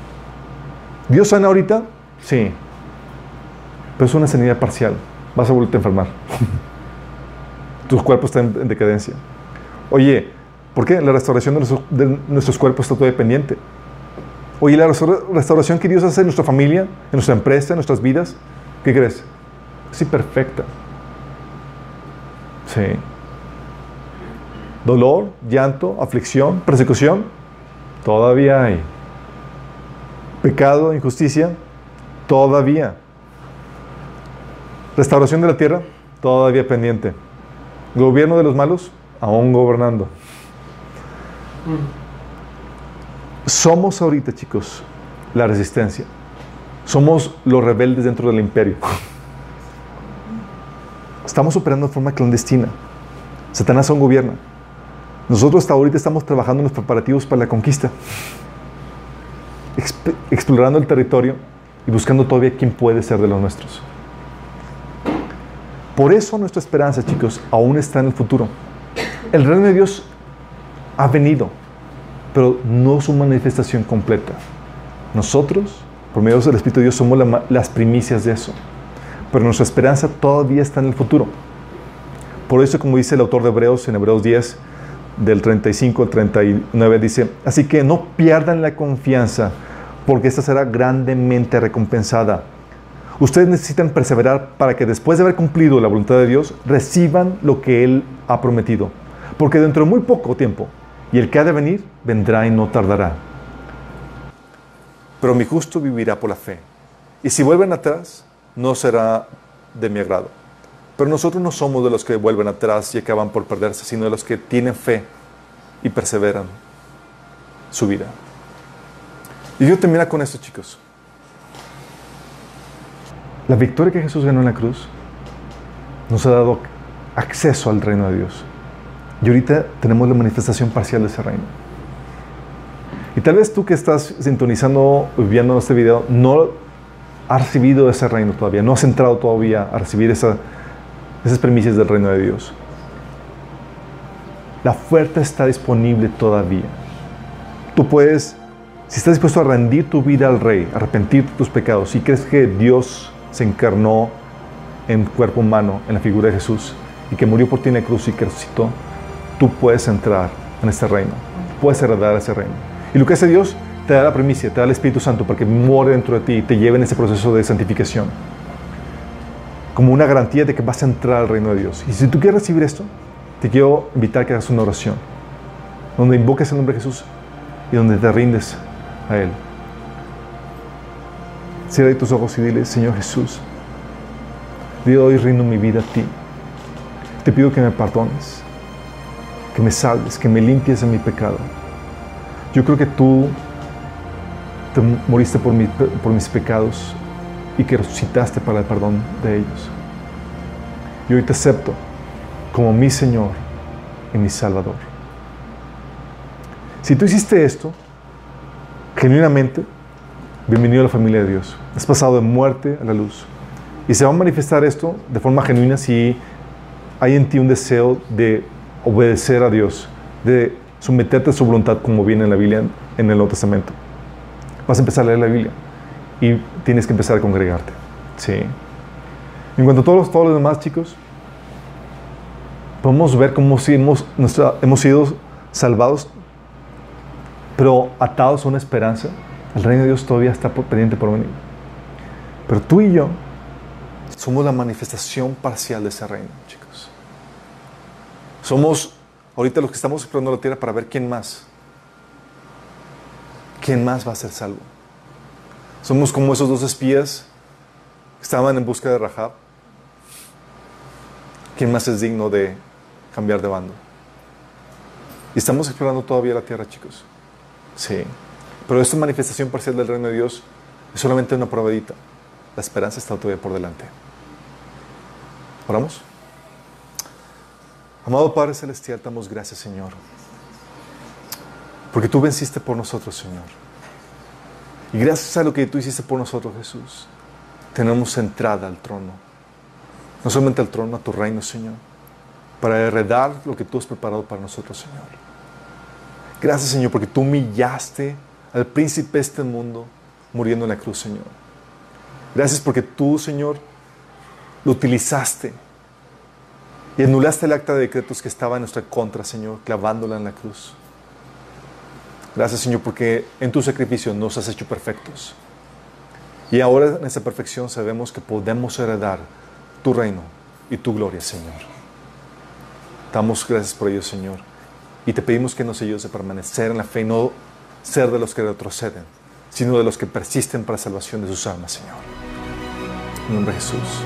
¿Dios sana ahorita? Sí. Pero es una sanidad parcial. Vas a volverte a enfermar. [laughs] Tus cuerpos están en decadencia. Oye, ¿por qué? La restauración de, nuestros cuerpos está todavía pendiente. Oye, la restauración que Dios hace en nuestra familia, en nuestra empresa, en nuestras vidas, ¿qué crees? Sí, perfecta. Sí. Dolor, llanto, aflicción, persecución, todavía hay. Pecado, injusticia, todavía. Restauración de la tierra, todavía pendiente. Gobierno de los malos, aún gobernando. Somos ahorita, chicos, la resistencia. Somos los rebeldes dentro del imperio. Estamos operando de forma clandestina. Satanás aún gobierna. Nosotros hasta ahorita estamos trabajando en los preparativos para la conquista. explorando el territorio y buscando todavía quién puede ser de los nuestros. Por eso nuestra esperanza, chicos, aún está en el futuro. El reino de Dios ha venido, pero no su manifestación completa. Nosotros, por medio del Espíritu de Dios, somos las primicias de eso. Pero nuestra esperanza todavía está en el futuro. Por eso, como dice el autor de Hebreos en Hebreos 10, del 35 al 39, dice, así que no pierdan la confianza, porque esta será grandemente recompensada. Ustedes necesitan perseverar para que después de haber cumplido la voluntad de Dios, reciban lo que Él ha prometido. Porque dentro de muy poco tiempo, y el que ha de venir, vendrá y no tardará. Pero mi justo vivirá por la fe. Y si vuelven atrás, no será de mi agrado. Pero nosotros no somos de los que vuelven atrás y acaban por perderse, sino de los que tienen fe y perseveran su vida. Y yo termino con esto, chicos. La victoria que Jesús ganó en la cruz nos ha dado acceso al reino de Dios. Y ahorita tenemos la manifestación parcial de ese reino. Y tal vez tú que estás sintonizando, viendo este video, no has recibido ese reino todavía, no has entrado todavía a recibir esas premisas del reino de Dios. La oferta está disponible todavía. Tú puedes, si estás dispuesto a rendir tu vida al Rey, arrepentirte de tus pecados, y crees que Dios se encarnó en cuerpo humano, en la figura de Jesús, y que murió por ti en la cruz y que resucitó, tú puedes entrar en este reino, puedes heredar ese reino. Y lo que hace Dios, te da la primicia, te da el Espíritu Santo para que muere dentro de ti y te lleve en ese proceso de santificación. Como una garantía de que vas a entrar al reino de Dios. Y si tú quieres recibir esto, te quiero invitar a que hagas una oración, donde invoques el nombre de Jesús y donde te rindes a Él. Cierra tus ojos y dile, Señor Jesús, yo hoy rindo mi vida a ti. Te pido que me perdones, que me salves, que me limpies de mi pecado. Yo creo que tú te moriste por, por mis pecados y que resucitaste para el perdón de ellos. Y hoy te acepto como mi Señor y mi Salvador. Si tú hiciste esto, genuinamente, bienvenido a la familia de Dios. Has pasado de muerte a la luz. Y se va a manifestar esto de forma genuina si hay en ti un deseo de obedecer a Dios, de someterte a su voluntad como viene en la Biblia, en el Nuevo Testamento. Vas a empezar a leer la Biblia y tienes que empezar a congregarte. Sí. En cuanto a todos todos los demás, chicos, podemos ver cómo si hemos, hemos sido salvados, pero atados a una esperanza el reino de Dios todavía está pendiente por venir. Pero tú y yo somos la manifestación parcial de ese reino, chicos. Somos ahorita los que estamos explorando la tierra para ver quién más. ¿Quién más va a ser salvo? Somos como esos dos espías que estaban en busca de Rahab. ¿Quién más es digno de cambiar de bando? Y estamos explorando todavía la tierra, chicos. Sí. Pero esta manifestación parcial del reino de Dios es solamente una probadita. La esperanza está todavía por delante. ¿Oramos? Amado Padre Celestial, damos gracias, Señor. Porque tú venciste por nosotros, Señor. Y gracias a lo que tú hiciste por nosotros, Jesús, tenemos entrada al trono. No solamente al trono, a tu reino, Señor. Para heredar lo que tú has preparado para nosotros, Señor. Gracias, Señor, porque tú humillaste al príncipe de este mundo muriendo en la cruz, Señor. Gracias porque tú, Señor, lo utilizaste y anulaste el acta de decretos que estaba en nuestra contra, Señor, clavándola en la cruz. Gracias, Señor, porque en tu sacrificio nos has hecho perfectos. Y ahora en esa perfección sabemos que podemos heredar tu reino y tu gloria, Señor. Damos gracias por ello, Señor. Y te pedimos que nos ayudes a permanecer en la fe y no ser de los que retroceden, sino de los que persisten para salvación de sus almas, Señor. En nombre de Jesús.